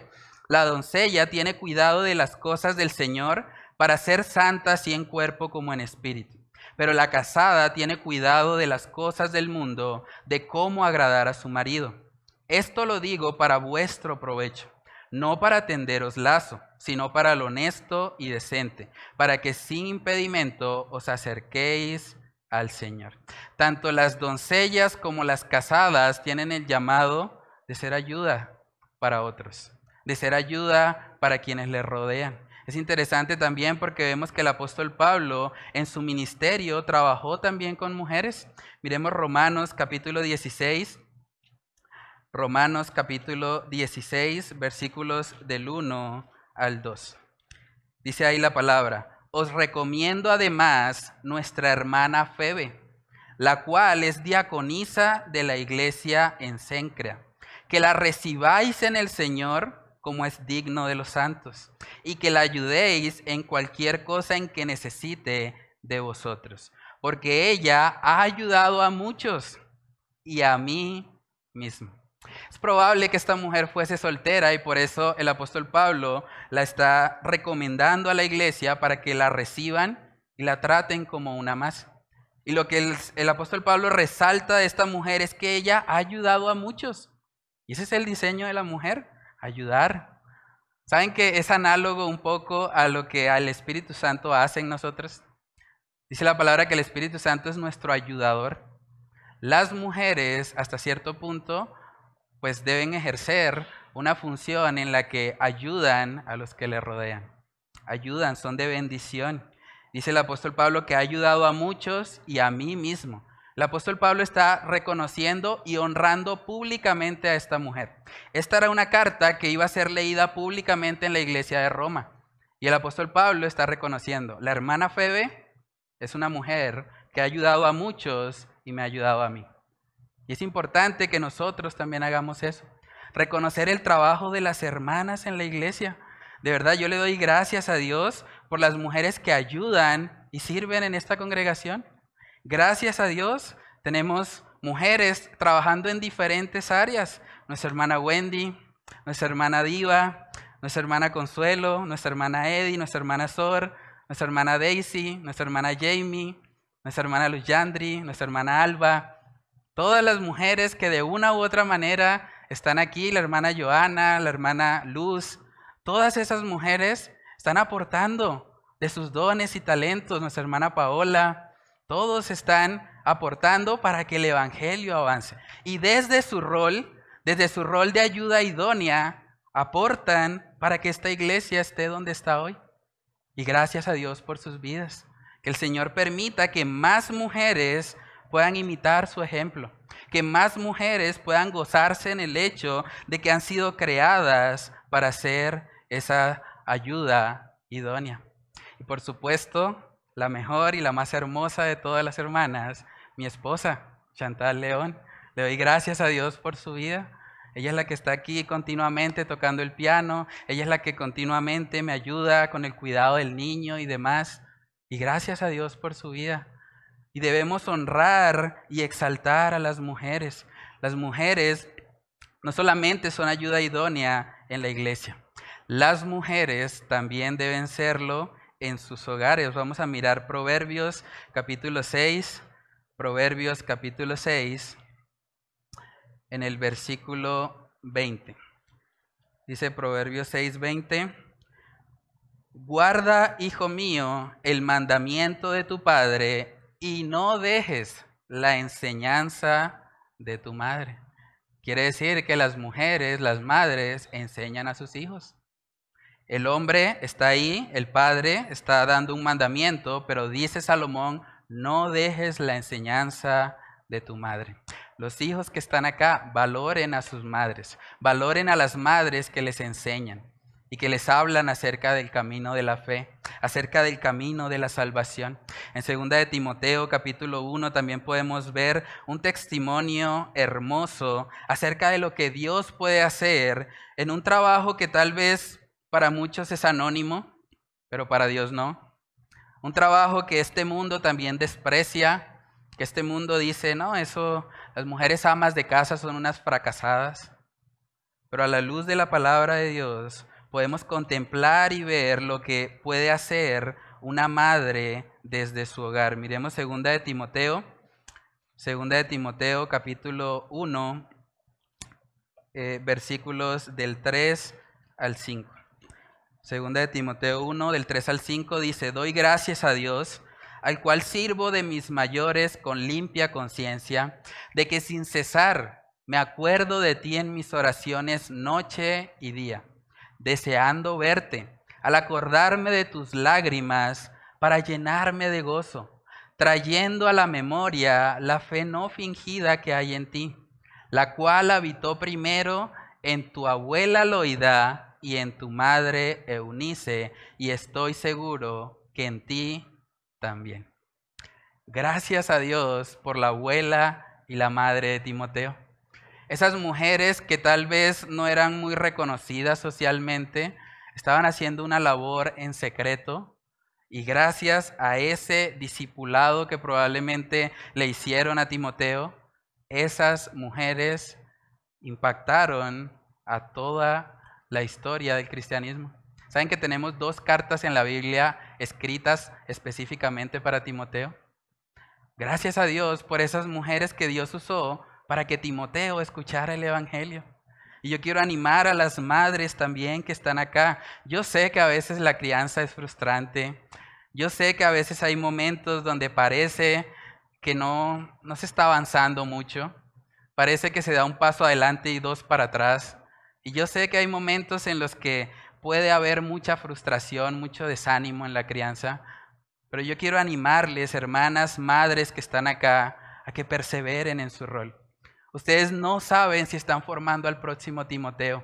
La doncella tiene cuidado de las cosas del Señor para ser santa así en cuerpo como en espíritu. Pero la casada tiene cuidado de las cosas del mundo, de cómo agradar a su marido. Esto lo digo para vuestro provecho, no para tenderos lazo, sino para lo honesto y decente, para que sin impedimento os acerquéis al Señor. Tanto las doncellas como las casadas tienen el llamado de ser ayuda para otros, de ser ayuda para quienes les rodean. Es interesante también porque vemos que el apóstol Pablo en su ministerio trabajó también con mujeres. Miremos Romanos capítulo 16, Romanos capítulo 16, versículos del 1 al 2. Dice ahí la palabra, os recomiendo además nuestra hermana Febe, la cual es diaconisa de la iglesia en Cencrea, que la recibáis en el Señor como es digno de los santos, y que la ayudéis en cualquier cosa en que necesite de vosotros, porque ella ha ayudado a muchos y a mí mismo. Es probable que esta mujer fuese soltera y por eso el apóstol Pablo la está recomendando a la iglesia para que la reciban y la traten como una más. Y lo que el, apóstol Pablo resalta de esta mujer es que ella ha ayudado a muchos. Y ese es el diseño de la mujer, ayudar. ¿Saben que es análogo un poco a lo que al Espíritu Santo hace en nosotros? Dice la palabra que el Espíritu Santo es nuestro ayudador. Las mujeres, hasta cierto punto, pues deben ejercer una función en la que ayudan a los que le rodean. Ayudan, son de bendición. Dice el apóstol Pablo que ha ayudado a muchos y a mí mismo. El apóstol Pablo está reconociendo y honrando públicamente a esta mujer. Esta era una carta que iba a ser leída públicamente en la iglesia de Roma. Y el apóstol Pablo está reconociendo, la hermana Febe es una mujer que ha ayudado a muchos y me ha ayudado a mí. Y es importante que nosotros también hagamos eso. Reconocer el trabajo de las hermanas en la iglesia. De verdad, yo le doy gracias a Dios por las mujeres que ayudan y sirven en esta congregación. Gracias a Dios tenemos mujeres trabajando en diferentes áreas. Nuestra hermana Wendy, nuestra hermana Diva, nuestra hermana Consuelo, nuestra hermana Eddie, nuestra hermana Sor, nuestra hermana Daisy, nuestra hermana Jamie, nuestra hermana Luyandri, nuestra hermana Alba, todas las mujeres que de una u otra manera están aquí, la hermana Joana, la hermana Luz, todas esas mujeres están aportando de sus dones y talentos, nuestra hermana Paola, todos están aportando para que el Evangelio avance. Y desde su rol, desde su rol de ayuda idónea, aportan para que esta iglesia esté donde está hoy. Y gracias a Dios por sus vidas. Que el Señor permita que más mujeres puedan imitar su ejemplo. Que más mujeres puedan gozarse en el hecho de que han sido creadas para ser esa ayuda idónea. Y por supuesto, la mejor y la más hermosa de todas las hermanas, mi esposa, Chantal León. Le doy gracias a Dios por su vida. Ella es la que está aquí continuamente tocando el piano. Ella es la que continuamente me ayuda con el cuidado del niño y demás. Y gracias a Dios por su vida. Y debemos honrar y exaltar a las mujeres. Las mujeres no solamente son ayuda idónea en la iglesia. Las mujeres también deben serlo en sus hogares. Vamos a mirar Proverbios capítulo 6, Proverbios capítulo 6, en el versículo 20. Dice Proverbios 6, 20. Guarda, hijo mío, el mandamiento de tu padre y no dejes la enseñanza de tu madre. Quiere decir que las mujeres, las madres, enseñan a sus hijos. El hombre está ahí, el padre está dando un mandamiento, pero dice Salomón, no dejes la enseñanza de tu madre. Los hijos que están acá valoren a sus madres, valoren a las madres que les enseñan y que les hablan acerca del camino de la fe, acerca del camino de la salvación. En segunda de Timoteo capítulo 1 también podemos ver un testimonio hermoso acerca de lo que Dios puede hacer en un trabajo que tal vez para muchos es anónimo, pero para Dios no. Un trabajo que este mundo también desprecia, que este mundo dice, no, eso, las mujeres amas de casa son unas fracasadas. Pero a la luz de la palabra de Dios podemos contemplar y ver lo que puede hacer una madre desde su hogar. Miremos segunda de Timoteo, segunda de Timoteo capítulo 1, eh, versículos del 3 al 5. Segunda de Timoteo 1, del 3 al 5 dice, doy gracias a Dios, al cual sirvo de mis mayores con limpia conciencia, de que sin cesar me acuerdo de ti en mis oraciones noche y día, deseando verte, al acordarme de tus lágrimas para llenarme de gozo, trayendo a la memoria la fe no fingida que hay en ti, la cual habitó primero en tu abuela Loida, y en tu madre Eunice, y estoy seguro que en ti también. Gracias a Dios por la abuela y la madre de Timoteo. Esas mujeres que tal vez no eran muy reconocidas socialmente, estaban haciendo una labor en secreto y gracias a ese discipulado que probablemente le hicieron a Timoteo, esas mujeres impactaron a toda la historia del cristianismo. ¿Saben que tenemos dos cartas en la Biblia escritas específicamente para Timoteo? Gracias a Dios por esas mujeres que Dios usó para que Timoteo escuchara el Evangelio. Y yo quiero animar a las madres también que están acá. Yo sé que a veces la crianza es frustrante. Yo sé que a veces hay momentos donde parece que no, no se está avanzando mucho. Parece que se da un paso adelante y dos para atrás. Y yo sé que hay momentos en los que puede haber mucha frustración, mucho desánimo en la crianza, pero yo quiero animarles, hermanas, madres que están acá, a que perseveren en su rol. Ustedes no saben si están formando al próximo Timoteo.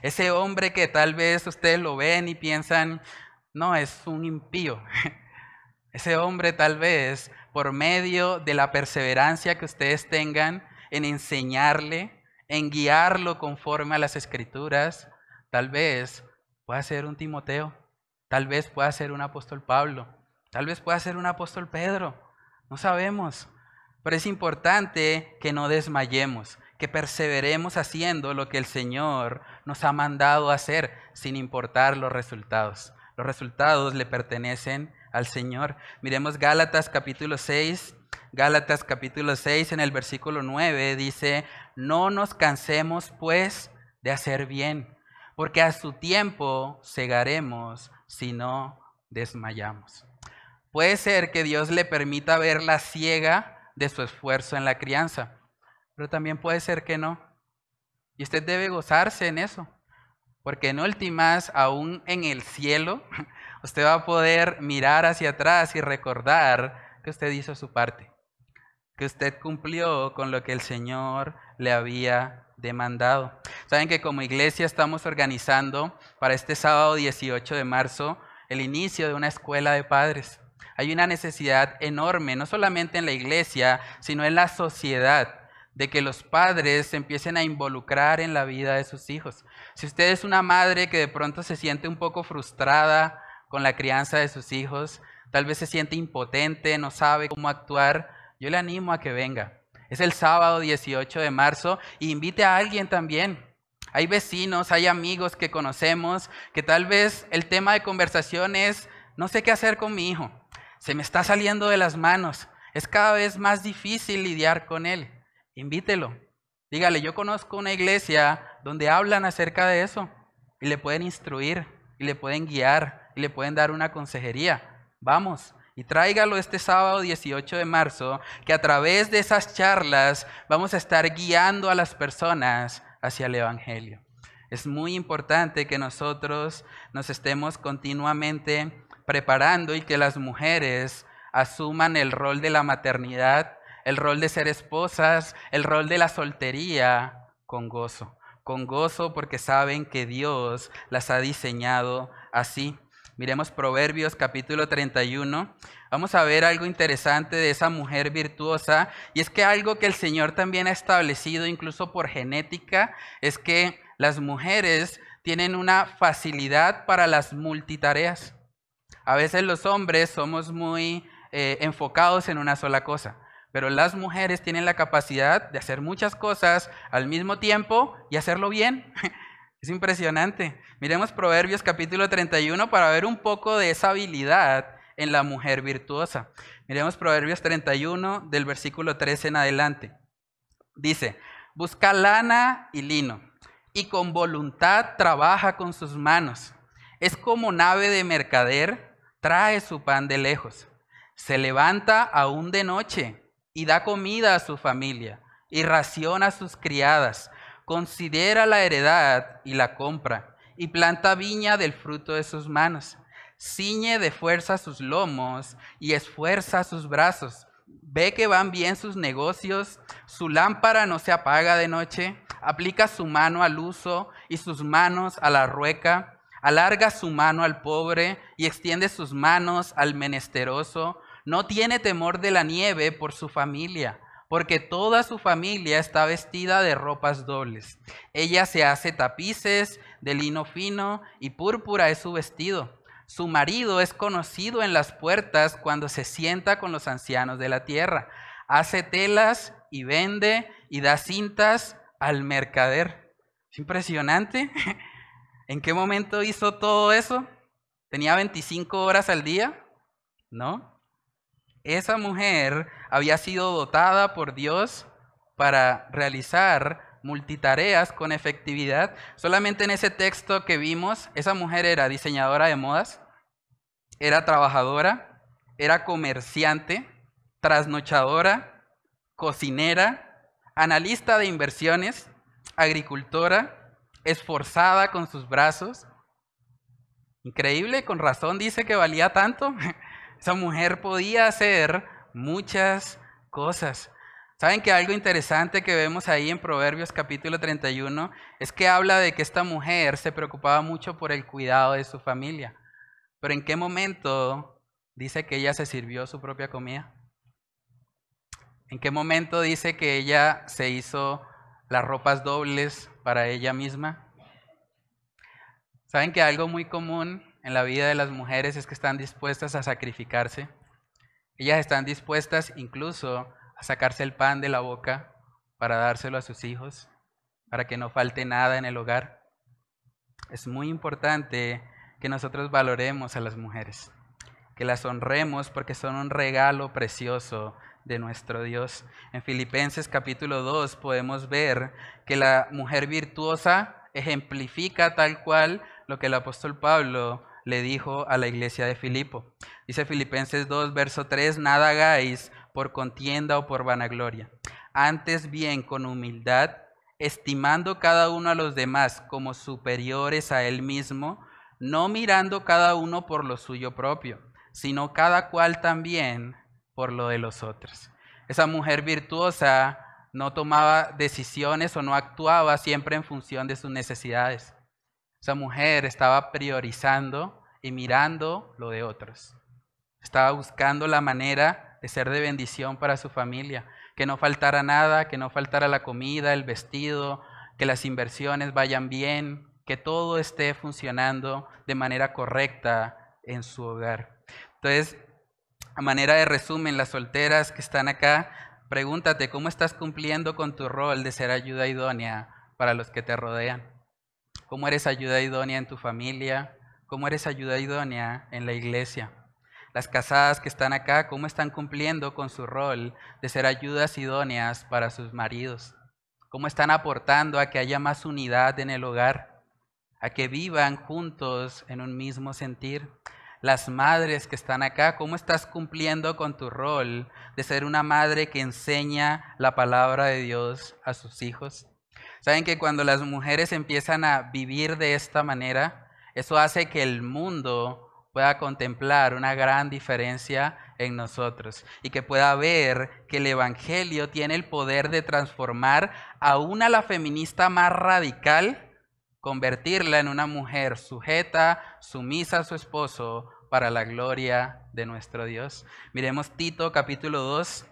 Ese hombre que tal vez ustedes lo ven y piensan, no, es un impío. Ese hombre tal vez, por medio de la perseverancia que ustedes tengan en enseñarle, en guiarlo conforme a las escrituras, tal vez pueda ser un Timoteo, tal vez pueda ser un apóstol Pablo, tal vez pueda ser un apóstol Pedro, no sabemos. Pero es importante que no desmayemos, que perseveremos haciendo lo que el Señor nos ha mandado hacer sin importar los resultados. Los resultados le pertenecen al Señor. Miremos Gálatas capítulo 6. Gálatas capítulo 6 en el versículo 9 dice, no nos cansemos pues de hacer bien, porque a su tiempo cegaremos si no desmayamos. Puede ser que Dios le permita ver la ciega de su esfuerzo en la crianza pero también puede ser que no. Y usted debe gozarse en eso, porque en últimas, aún en el cielo, usted va a poder mirar hacia atrás y recordar que usted hizo su parte, que usted cumplió con lo que el Señor le había demandado. Saben que como iglesia estamos organizando para este sábado 18 de marzo el inicio de una escuela de padres. Hay una necesidad enorme, no solamente en la iglesia, sino en la sociedad de que los padres se empiecen a involucrar en la vida de sus hijos. Si usted es una madre que de pronto se siente un poco frustrada con la crianza de sus hijos, tal vez se siente impotente, no sabe cómo actuar, yo le animo a que venga. Es el sábado 18 de marzo e invite a alguien también. Hay vecinos, hay amigos que conocemos que tal vez el tema de conversación es, no sé qué hacer con mi hijo, se me está saliendo de las manos, es cada vez más difícil lidiar con él. Invítelo. Dígale, yo conozco una iglesia donde hablan acerca de eso y le pueden instruir y le pueden guiar y le pueden dar una consejería. Vamos. Y tráigalo este sábado 18 de marzo, que a través de esas charlas vamos a estar guiando a las personas hacia el Evangelio. Es muy importante que nosotros nos estemos continuamente preparando y que las mujeres asuman el rol de la maternidad el rol de ser esposas, el rol de la soltería con gozo. Con gozo porque saben que Dios las ha diseñado así. Miremos Proverbios capítulo 31. Vamos a ver algo interesante de esa mujer virtuosa. Y es que algo que el Señor también ha establecido, incluso por genética, es que las mujeres tienen una facilidad para las multitareas. A veces los hombres somos muy eh, enfocados en una sola cosa. Pero las mujeres tienen la capacidad de hacer muchas cosas al mismo tiempo y hacerlo bien. Es impresionante. Miremos Proverbios capítulo 31 para ver un poco de esa habilidad en la mujer virtuosa. Miremos Proverbios 31 del versículo 13 en adelante. Dice, busca lana y lino y con voluntad trabaja con sus manos. Es como nave de mercader, trae su pan de lejos. Se levanta aún de noche y da comida a su familia y raciona a sus criadas. Considera la heredad y la compra y planta viña del fruto de sus manos. Ciñe de fuerza sus lomos y esfuerza sus brazos. Ve que van bien sus negocios, su lámpara no se apaga de noche, aplica su mano al uso y sus manos a la rueca, alarga su mano al pobre y extiende sus manos al menesteroso no tiene temor de la nieve por su familia, porque toda su familia está vestida de ropas dobles. Ella se hace tapices de lino fino y púrpura es su vestido. Su marido es conocido en las puertas cuando se sienta con los ancianos de la tierra. Hace telas y vende y da cintas al mercader. Es impresionante. ¿En qué momento hizo todo eso? ¿Tenía 25 horas al día? ¿No? esa mujer había sido dotada por Dios para realizar multitareas con efectividad. Solamente en ese texto que vimos, esa mujer era diseñadora de modas, era trabajadora, era comerciante, trasnochadora, cocinera, analista de inversiones, agricultora, esforzada con sus brazos. Increíble, con razón dice que valía tanto. Esa mujer podía hacer muchas cosas. ¿Saben que algo interesante que vemos ahí en Proverbios capítulo 31 es que habla de que esta mujer se preocupaba mucho por el cuidado de su familia? Pero ¿en qué momento dice que ella se sirvió su propia comida? ¿En qué momento dice que ella se hizo las ropas dobles para ella misma? ¿Saben que algo muy común en la vida de las mujeres es que están dispuestas a sacrificarse. Ellas están dispuestas incluso a sacarse el pan de la boca para dárselo a sus hijos, para que no falte nada en el hogar. Es muy importante que nosotros valoremos a las mujeres, que las honremos porque son un regalo precioso de nuestro Dios. En Filipenses capítulo 2 podemos ver que la mujer virtuosa ejemplifica tal cual lo que el apóstol Pablo le dijo a la iglesia de Filipo. Dice Filipenses 2, verso 3, nada hagáis por contienda o por vanagloria. Antes bien con humildad, estimando cada uno a los demás como superiores a él mismo, no mirando cada uno por lo suyo propio, sino cada cual también por lo de los otros. Esa mujer virtuosa no tomaba decisiones o no actuaba siempre en función de sus necesidades. Esa mujer estaba priorizando y mirando lo de otros. Estaba buscando la manera de ser de bendición para su familia, que no faltara nada, que no faltara la comida, el vestido, que las inversiones vayan bien, que todo esté funcionando de manera correcta en su hogar. Entonces, a manera de resumen, las solteras que están acá, pregúntate cómo estás cumpliendo con tu rol de ser ayuda idónea para los que te rodean. ¿Cómo eres ayuda idónea en tu familia? ¿Cómo eres ayuda idónea en la iglesia? Las casadas que están acá, ¿cómo están cumpliendo con su rol de ser ayudas idóneas para sus maridos? ¿Cómo están aportando a que haya más unidad en el hogar? A que vivan juntos en un mismo sentir. Las madres que están acá, ¿cómo estás cumpliendo con tu rol de ser una madre que enseña la palabra de Dios a sus hijos? Saben que cuando las mujeres empiezan a vivir de esta manera, eso hace que el mundo pueda contemplar una gran diferencia en nosotros y que pueda ver que el Evangelio tiene el poder de transformar a una la feminista más radical, convertirla en una mujer sujeta, sumisa a su esposo para la gloria de nuestro Dios. Miremos Tito capítulo 2,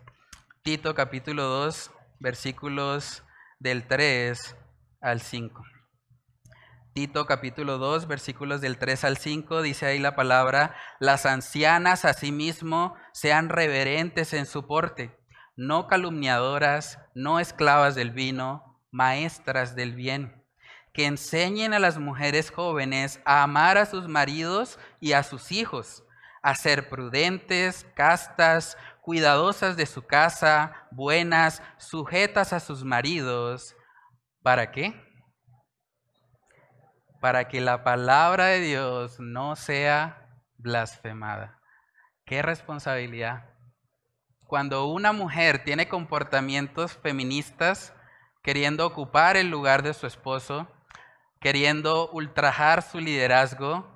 Tito capítulo 2, versículos del 3 al 5. Tito capítulo 2, versículos del 3 al 5, dice ahí la palabra, las ancianas asimismo sean reverentes en su porte, no calumniadoras, no esclavas del vino, maestras del bien, que enseñen a las mujeres jóvenes a amar a sus maridos y a sus hijos, a ser prudentes, castas, cuidadosas de su casa, buenas, sujetas a sus maridos. ¿Para qué? para que la palabra de Dios no sea blasfemada. Qué responsabilidad. Cuando una mujer tiene comportamientos feministas, queriendo ocupar el lugar de su esposo, queriendo ultrajar su liderazgo,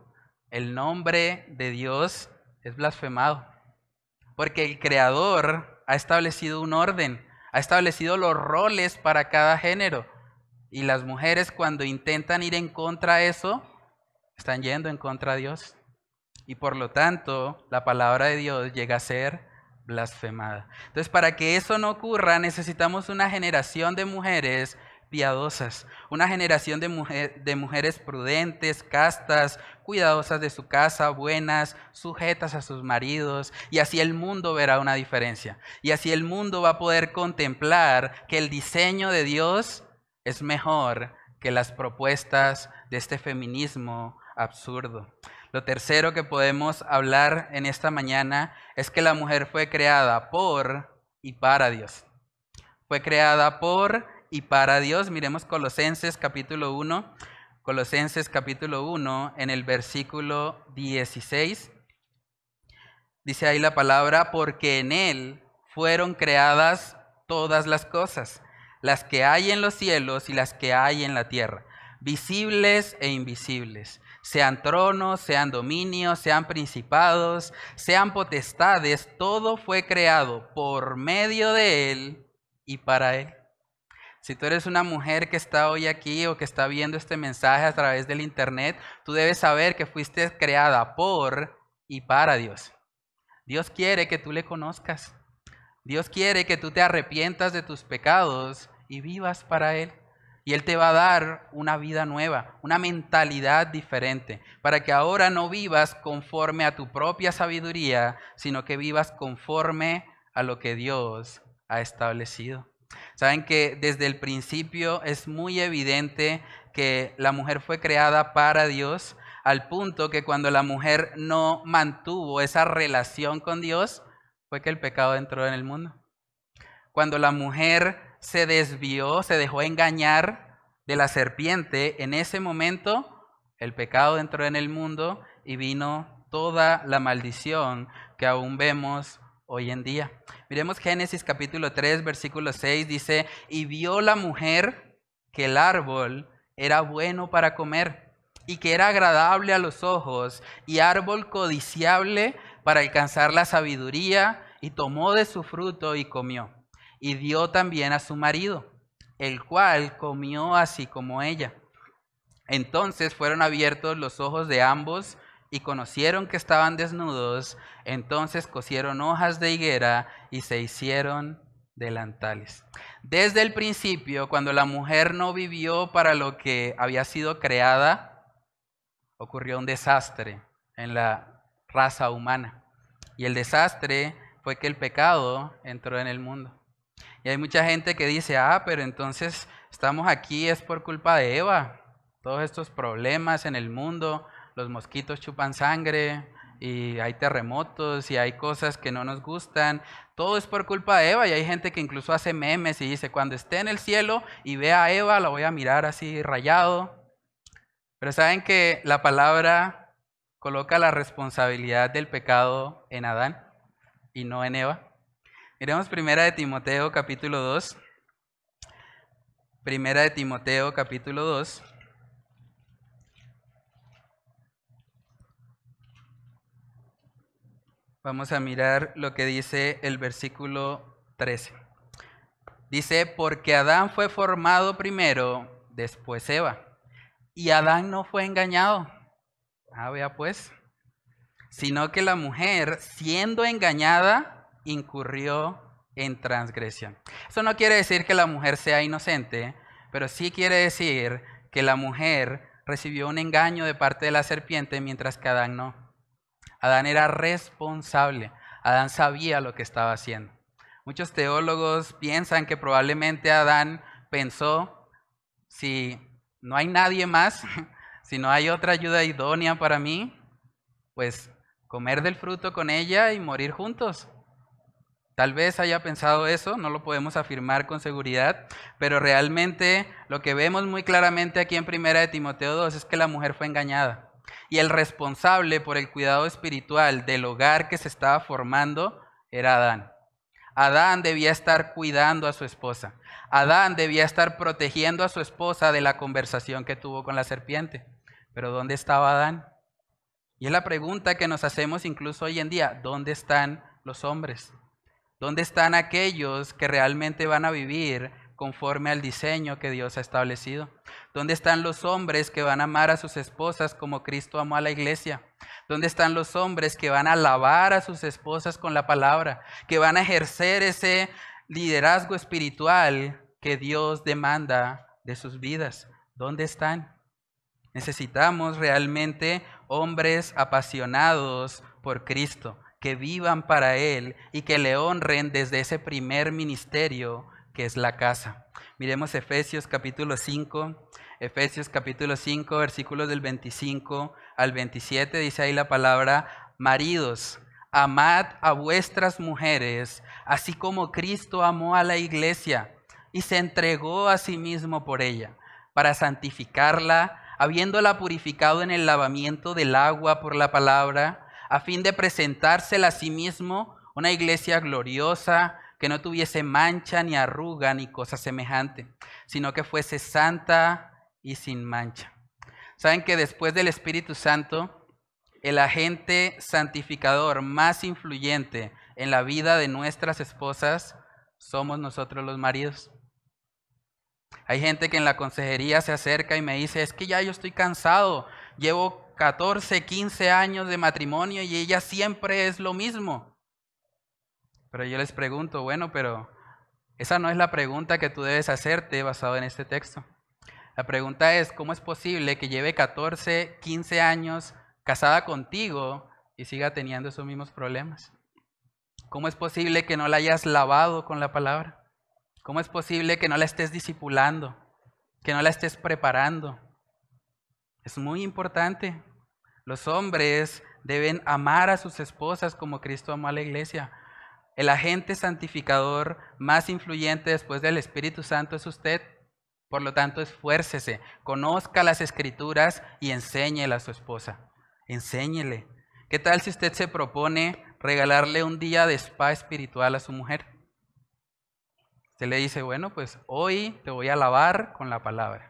el nombre de Dios es blasfemado. Porque el Creador ha establecido un orden, ha establecido los roles para cada género. Y las mujeres cuando intentan ir en contra de eso, están yendo en contra de Dios. Y por lo tanto, la palabra de Dios llega a ser blasfemada. Entonces, para que eso no ocurra, necesitamos una generación de mujeres piadosas, una generación de, de, mujeres prudentes, castas, cuidadosas de su casa, buenas, sujetas a sus maridos, y así el mundo verá una diferencia. Y así el mundo va a poder contemplar que el diseño de Dios es mejor que las propuestas de este feminismo absurdo. Lo tercero que podemos hablar en esta mañana es que la mujer fue creada por y para Dios. Fue creada por y para Dios. Miremos Colosenses capítulo 1. Colosenses capítulo 1 en el versículo 16. Dice ahí la palabra, porque en Él fueron creadas todas las cosas las que hay en los cielos y las que hay en la tierra, visibles e invisibles, sean tronos, sean dominios, sean principados, sean potestades, todo fue creado por medio de Él y para Él. Si tú eres una mujer que está hoy aquí o que está viendo este mensaje a través del Internet, tú debes saber que fuiste creada por y para Dios. Dios quiere que tú le conozcas. Dios quiere que tú te arrepientas de tus pecados y vivas para Él. Y Él te va a dar una vida nueva, una mentalidad diferente, para que ahora no vivas conforme a tu propia sabiduría, sino que vivas conforme a lo que Dios ha establecido. Saben que desde el principio es muy evidente que la mujer fue creada para Dios, al punto que cuando la mujer no mantuvo esa relación con Dios, fue que el pecado entró en el mundo. Cuando la mujer se desvió, se dejó engañar de la serpiente, en ese momento el pecado entró en el mundo y vino toda la maldición que aún vemos hoy en día. Miremos Génesis capítulo 3, versículo 6, dice, y vio la mujer que el árbol era bueno para comer y que era agradable a los ojos y árbol codiciable para alcanzar la sabiduría y tomó de su fruto y comió. Y dio también a su marido, el cual comió así como ella. Entonces fueron abiertos los ojos de ambos y conocieron que estaban desnudos, entonces cosieron hojas de higuera y se hicieron delantales. Desde el principio, cuando la mujer no vivió para lo que había sido creada, ocurrió un desastre en la raza humana. Y el desastre fue que el pecado entró en el mundo. Y hay mucha gente que dice, ah, pero entonces estamos aquí es por culpa de Eva. Todos estos problemas en el mundo, los mosquitos chupan sangre y hay terremotos y hay cosas que no nos gustan. Todo es por culpa de Eva y hay gente que incluso hace memes y dice, cuando esté en el cielo y vea a Eva, la voy a mirar así rayado. Pero saben que la palabra coloca la responsabilidad del pecado en Adán y no en Eva. Miremos primera de Timoteo capítulo 2. Primera de Timoteo capítulo 2. Vamos a mirar lo que dice el versículo 13. Dice, porque Adán fue formado primero, después Eva. Y Adán no fue engañado. Ah, vea pues. Sino que la mujer, siendo engañada, incurrió en transgresión. Eso no quiere decir que la mujer sea inocente, pero sí quiere decir que la mujer recibió un engaño de parte de la serpiente mientras que Adán no. Adán era responsable. Adán sabía lo que estaba haciendo. Muchos teólogos piensan que probablemente Adán pensó, si no hay nadie más, si no hay otra ayuda idónea para mí, pues comer del fruto con ella y morir juntos. Tal vez haya pensado eso, no lo podemos afirmar con seguridad, pero realmente lo que vemos muy claramente aquí en Primera de Timoteo 2 es que la mujer fue engañada y el responsable por el cuidado espiritual del hogar que se estaba formando era Adán. Adán debía estar cuidando a su esposa. Adán debía estar protegiendo a su esposa de la conversación que tuvo con la serpiente. Pero ¿dónde estaba Adán? Y es la pregunta que nos hacemos incluso hoy en día. ¿Dónde están los hombres? ¿Dónde están aquellos que realmente van a vivir conforme al diseño que Dios ha establecido? ¿Dónde están los hombres que van a amar a sus esposas como Cristo amó a la iglesia? ¿Dónde están los hombres que van a alabar a sus esposas con la palabra? Que van a ejercer ese liderazgo espiritual que Dios demanda de sus vidas. ¿Dónde están? Necesitamos realmente hombres apasionados por Cristo, que vivan para Él y que le honren desde ese primer ministerio que es la casa. Miremos Efesios capítulo 5, Efesios capítulo 5, versículos del 25 al 27, dice ahí la palabra, maridos, amad a vuestras mujeres, así como Cristo amó a la iglesia y se entregó a sí mismo por ella, para santificarla, habiéndola purificado en el lavamiento del agua por la palabra, a fin de presentársela a sí mismo una iglesia gloriosa, que no tuviese mancha ni arruga ni cosa semejante, sino que fuese santa y sin mancha. Saben que después del Espíritu Santo, el agente santificador más influyente en la vida de nuestras esposas somos nosotros los maridos. Hay gente que en la consejería se acerca y me dice, es que ya yo estoy cansado, llevo 14, 15 años de matrimonio y ella siempre es lo mismo. Pero yo les pregunto, bueno, pero esa no es la pregunta que tú debes hacerte basado en este texto. La pregunta es, ¿cómo es posible que lleve 14, 15 años casada contigo y siga teniendo esos mismos problemas? ¿Cómo es posible que no la hayas lavado con la palabra? ¿Cómo es posible que no la estés discipulando, que no la estés preparando? Es muy importante. Los hombres deben amar a sus esposas como Cristo amó a la iglesia. El agente santificador más influyente después del Espíritu Santo es usted. Por lo tanto, esfuércese, conozca las escrituras y enséñele a su esposa. Enséñele. ¿Qué tal si usted se propone regalarle un día de spa espiritual a su mujer? Usted le dice, bueno, pues hoy te voy a lavar con la palabra.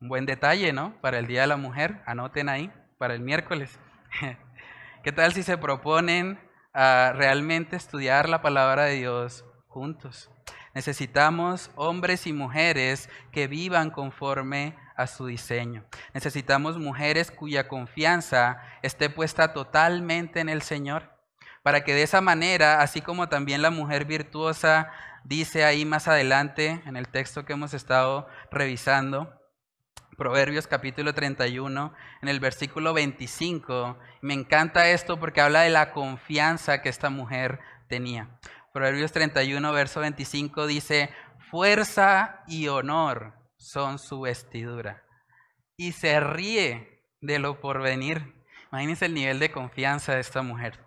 Un buen detalle, ¿no? Para el Día de la Mujer, anoten ahí, para el miércoles. ¿Qué tal si se proponen a realmente estudiar la palabra de Dios juntos? Necesitamos hombres y mujeres que vivan conforme a su diseño. Necesitamos mujeres cuya confianza esté puesta totalmente en el Señor, para que de esa manera, así como también la mujer virtuosa dice ahí más adelante en el texto que hemos estado revisando, Proverbios capítulo 31, en el versículo 25. Me encanta esto porque habla de la confianza que esta mujer tenía. Proverbios 31, verso 25 dice, fuerza y honor son su vestidura. Y se ríe de lo porvenir. Imagínense el nivel de confianza de esta mujer.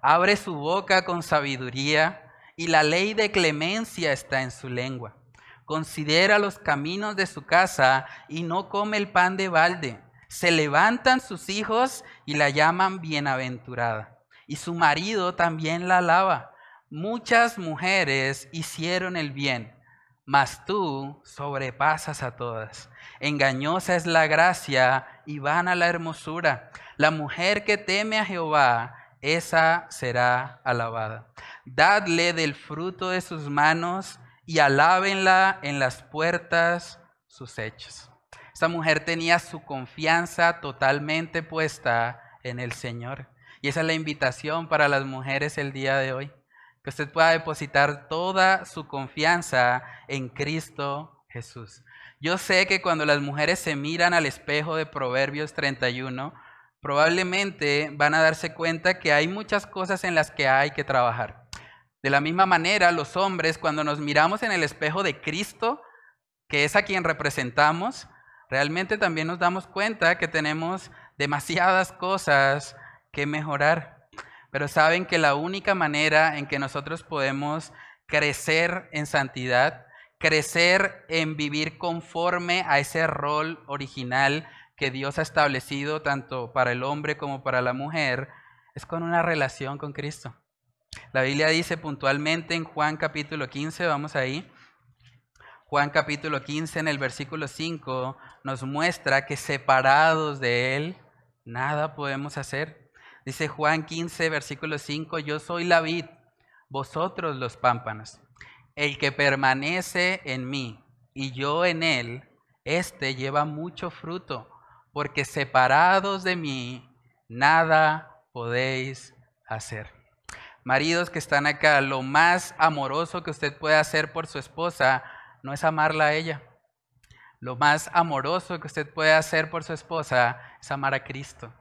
Abre su boca con sabiduría y la ley de clemencia está en su lengua. Considera los caminos de su casa y no come el pan de balde. Se levantan sus hijos y la llaman bienaventurada. Y su marido también la alaba Muchas mujeres hicieron el bien, mas tú sobrepasas a todas. Engañosa es la gracia y vana la hermosura. La mujer que teme a Jehová, esa será alabada. Dadle del fruto de sus manos y alábenla en las puertas sus hechos. Esta mujer tenía su confianza totalmente puesta en el Señor. Y esa es la invitación para las mujeres el día de hoy que usted pueda depositar toda su confianza en Cristo Jesús. Yo sé que cuando las mujeres se miran al espejo de Proverbios 31, probablemente van a darse cuenta que hay muchas cosas en las que hay que trabajar. De la misma manera, los hombres, cuando nos miramos en el espejo de Cristo, que es a quien representamos, realmente también nos damos cuenta que tenemos demasiadas cosas que mejorar. Pero saben que la única manera en que nosotros podemos crecer en santidad, crecer en vivir conforme a ese rol original que Dios ha establecido tanto para el hombre como para la mujer, es con una relación con Cristo. La Biblia dice puntualmente en Juan capítulo 15, vamos ahí, Juan capítulo 15 en el versículo 5 nos muestra que separados de Él, nada podemos hacer. Dice Juan 15, versículo 5, yo soy la vid, vosotros los pámpanos. El que permanece en mí y yo en él, éste lleva mucho fruto, porque separados de mí, nada podéis hacer. Maridos que están acá, lo más amoroso que usted puede hacer por su esposa no es amarla a ella. Lo más amoroso que usted puede hacer por su esposa es amar a Cristo.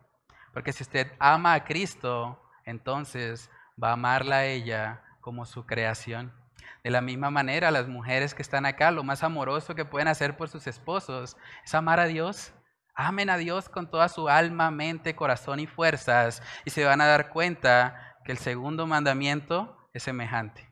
Porque si usted ama a Cristo, entonces va a amarla a ella como su creación. De la misma manera, las mujeres que están acá, lo más amoroso que pueden hacer por sus esposos es amar a Dios. Amen a Dios con toda su alma, mente, corazón y fuerzas y se van a dar cuenta que el segundo mandamiento es semejante.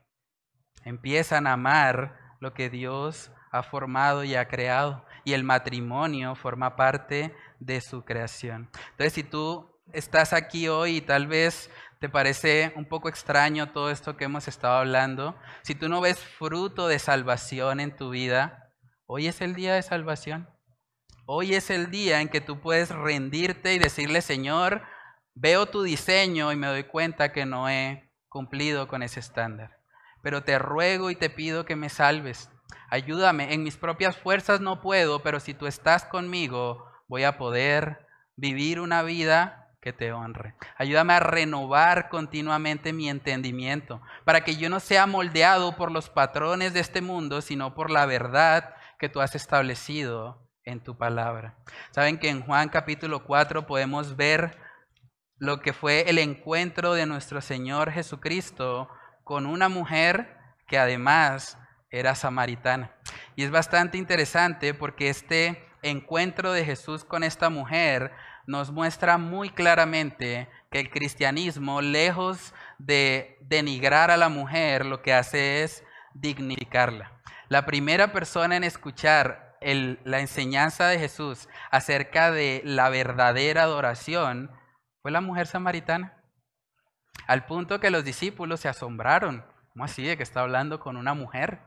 Empiezan a amar lo que Dios ha formado y ha creado y el matrimonio forma parte de su creación. Entonces, si tú estás aquí hoy y tal vez te parece un poco extraño todo esto que hemos estado hablando, si tú no ves fruto de salvación en tu vida, hoy es el día de salvación. Hoy es el día en que tú puedes rendirte y decirle, Señor, veo tu diseño y me doy cuenta que no he cumplido con ese estándar. Pero te ruego y te pido que me salves. Ayúdame, en mis propias fuerzas no puedo, pero si tú estás conmigo, voy a poder vivir una vida que te honre. Ayúdame a renovar continuamente mi entendimiento, para que yo no sea moldeado por los patrones de este mundo, sino por la verdad que tú has establecido en tu palabra. Saben que en Juan capítulo 4 podemos ver lo que fue el encuentro de nuestro Señor Jesucristo con una mujer que además era samaritana. Y es bastante interesante porque este encuentro de Jesús con esta mujer nos muestra muy claramente que el cristianismo, lejos de denigrar a la mujer, lo que hace es dignificarla. La primera persona en escuchar la enseñanza de Jesús acerca de la verdadera adoración la mujer samaritana. Al punto que los discípulos se asombraron. ¿Cómo así de que está hablando con una mujer?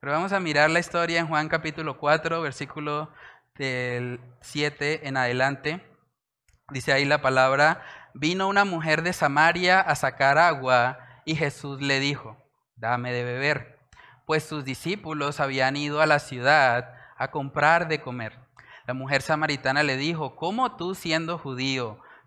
Pero vamos a mirar la historia en Juan capítulo 4, versículo del 7 en adelante. Dice ahí la palabra, vino una mujer de Samaria a sacar agua y Jesús le dijo, dame de beber, pues sus discípulos habían ido a la ciudad a comprar de comer. La mujer samaritana le dijo, ¿cómo tú siendo judío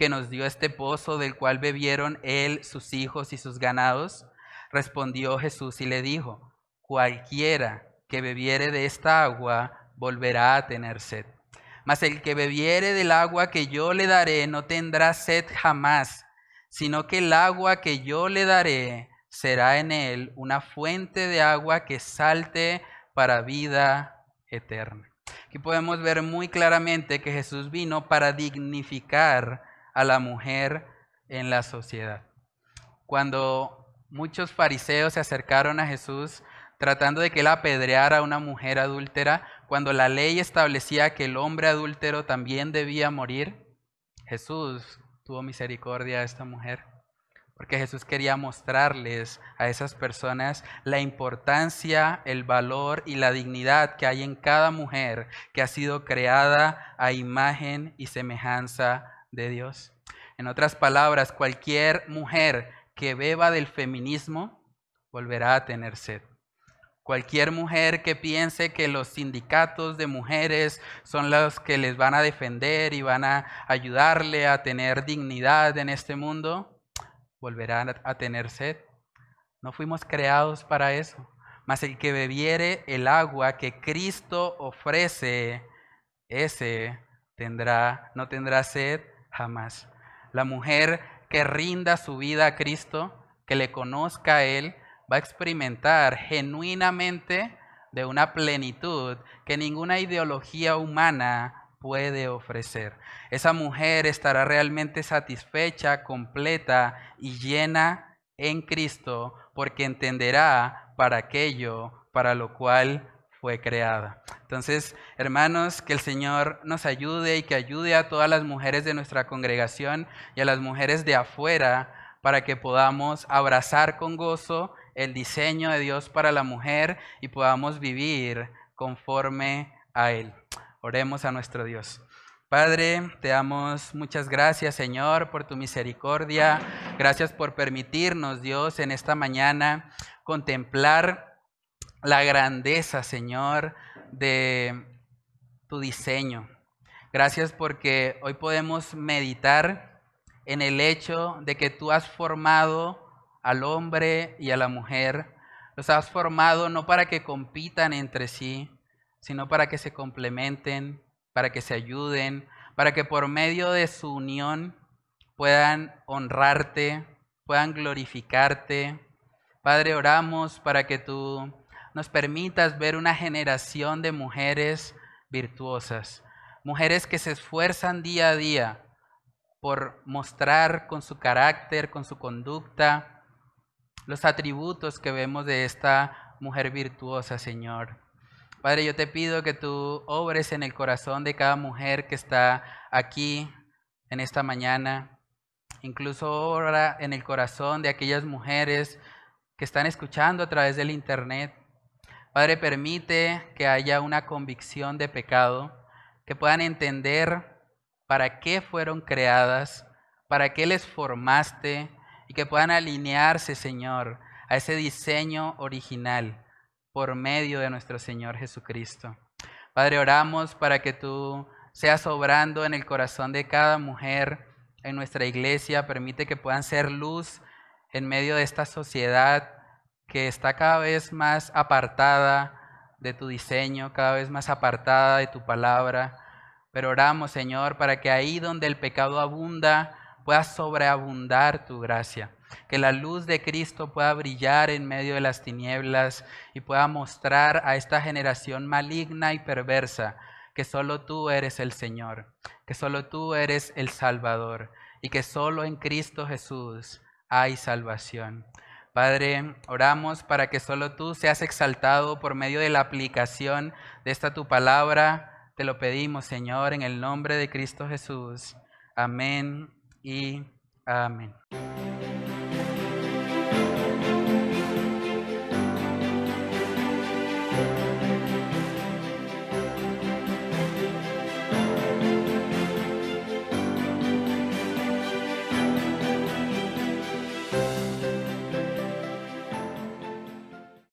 que nos dio este pozo del cual bebieron él, sus hijos y sus ganados? Respondió Jesús y le dijo, cualquiera que bebiere de esta agua volverá a tener sed. Mas el que bebiere del agua que yo le daré no tendrá sed jamás, sino que el agua que yo le daré será en él una fuente de agua que salte para vida eterna. Aquí podemos ver muy claramente que Jesús vino para dignificar a la mujer en la sociedad. Cuando muchos fariseos se acercaron a Jesús tratando de que él apedreara a una mujer adúltera, cuando la ley establecía que el hombre adúltero también debía morir, Jesús tuvo misericordia a esta mujer, porque Jesús quería mostrarles a esas personas la importancia, el valor y la dignidad que hay en cada mujer que ha sido creada a imagen y semejanza de Dios. En otras palabras, cualquier mujer que beba del feminismo volverá a tener sed. Cualquier mujer que piense que los sindicatos de mujeres son los que les van a defender y van a ayudarle a tener dignidad en este mundo, volverá a tener sed. No fuimos creados para eso. Mas el que bebiere el agua que Cristo ofrece, ese tendrá, no tendrá sed jamás. La mujer que rinda su vida a Cristo, que le conozca a Él, va a experimentar genuinamente de una plenitud que ninguna ideología humana puede ofrecer. Esa mujer estará realmente satisfecha, completa y llena en Cristo porque entenderá para aquello para lo cual fue creada. Entonces, hermanos, que el Señor nos ayude y que ayude a todas las mujeres de nuestra congregación y a las mujeres de afuera para que podamos abrazar con gozo el diseño de Dios para la mujer y podamos vivir conforme a Él. Oremos a nuestro Dios. Padre, te damos muchas gracias, Señor, por tu misericordia. Gracias por permitirnos, Dios, en esta mañana contemplar la grandeza, Señor, de tu diseño. Gracias porque hoy podemos meditar en el hecho de que tú has formado al hombre y a la mujer. Los has formado no para que compitan entre sí, sino para que se complementen, para que se ayuden, para que por medio de su unión puedan honrarte, puedan glorificarte. Padre, oramos para que tú nos permitas ver una generación de mujeres virtuosas, mujeres que se esfuerzan día a día por mostrar con su carácter, con su conducta, los atributos que vemos de esta mujer virtuosa, Señor. Padre, yo te pido que tú obres en el corazón de cada mujer que está aquí en esta mañana. Incluso obra en el corazón de aquellas mujeres que están escuchando a través del Internet. Padre, permite que haya una convicción de pecado, que puedan entender para qué fueron creadas, para qué les formaste, y que puedan alinearse, Señor, a ese diseño original por medio de nuestro Señor Jesucristo. Padre, oramos para que tú seas obrando en el corazón de cada mujer en nuestra iglesia, permite que puedan ser luz en medio de esta sociedad que está cada vez más apartada de tu diseño, cada vez más apartada de tu palabra. Pero oramos, Señor, para que ahí donde el pecado abunda, pueda sobreabundar tu gracia. Que la luz de Cristo pueda brillar en medio de las tinieblas y pueda mostrar a esta generación maligna y perversa que solo tú eres el Señor, que solo tú eres el Salvador y que solo en Cristo Jesús hay salvación. Padre, oramos para que solo tú seas exaltado por medio de la aplicación de esta tu palabra. Te lo pedimos, Señor, en el nombre de Cristo Jesús. Amén y amén.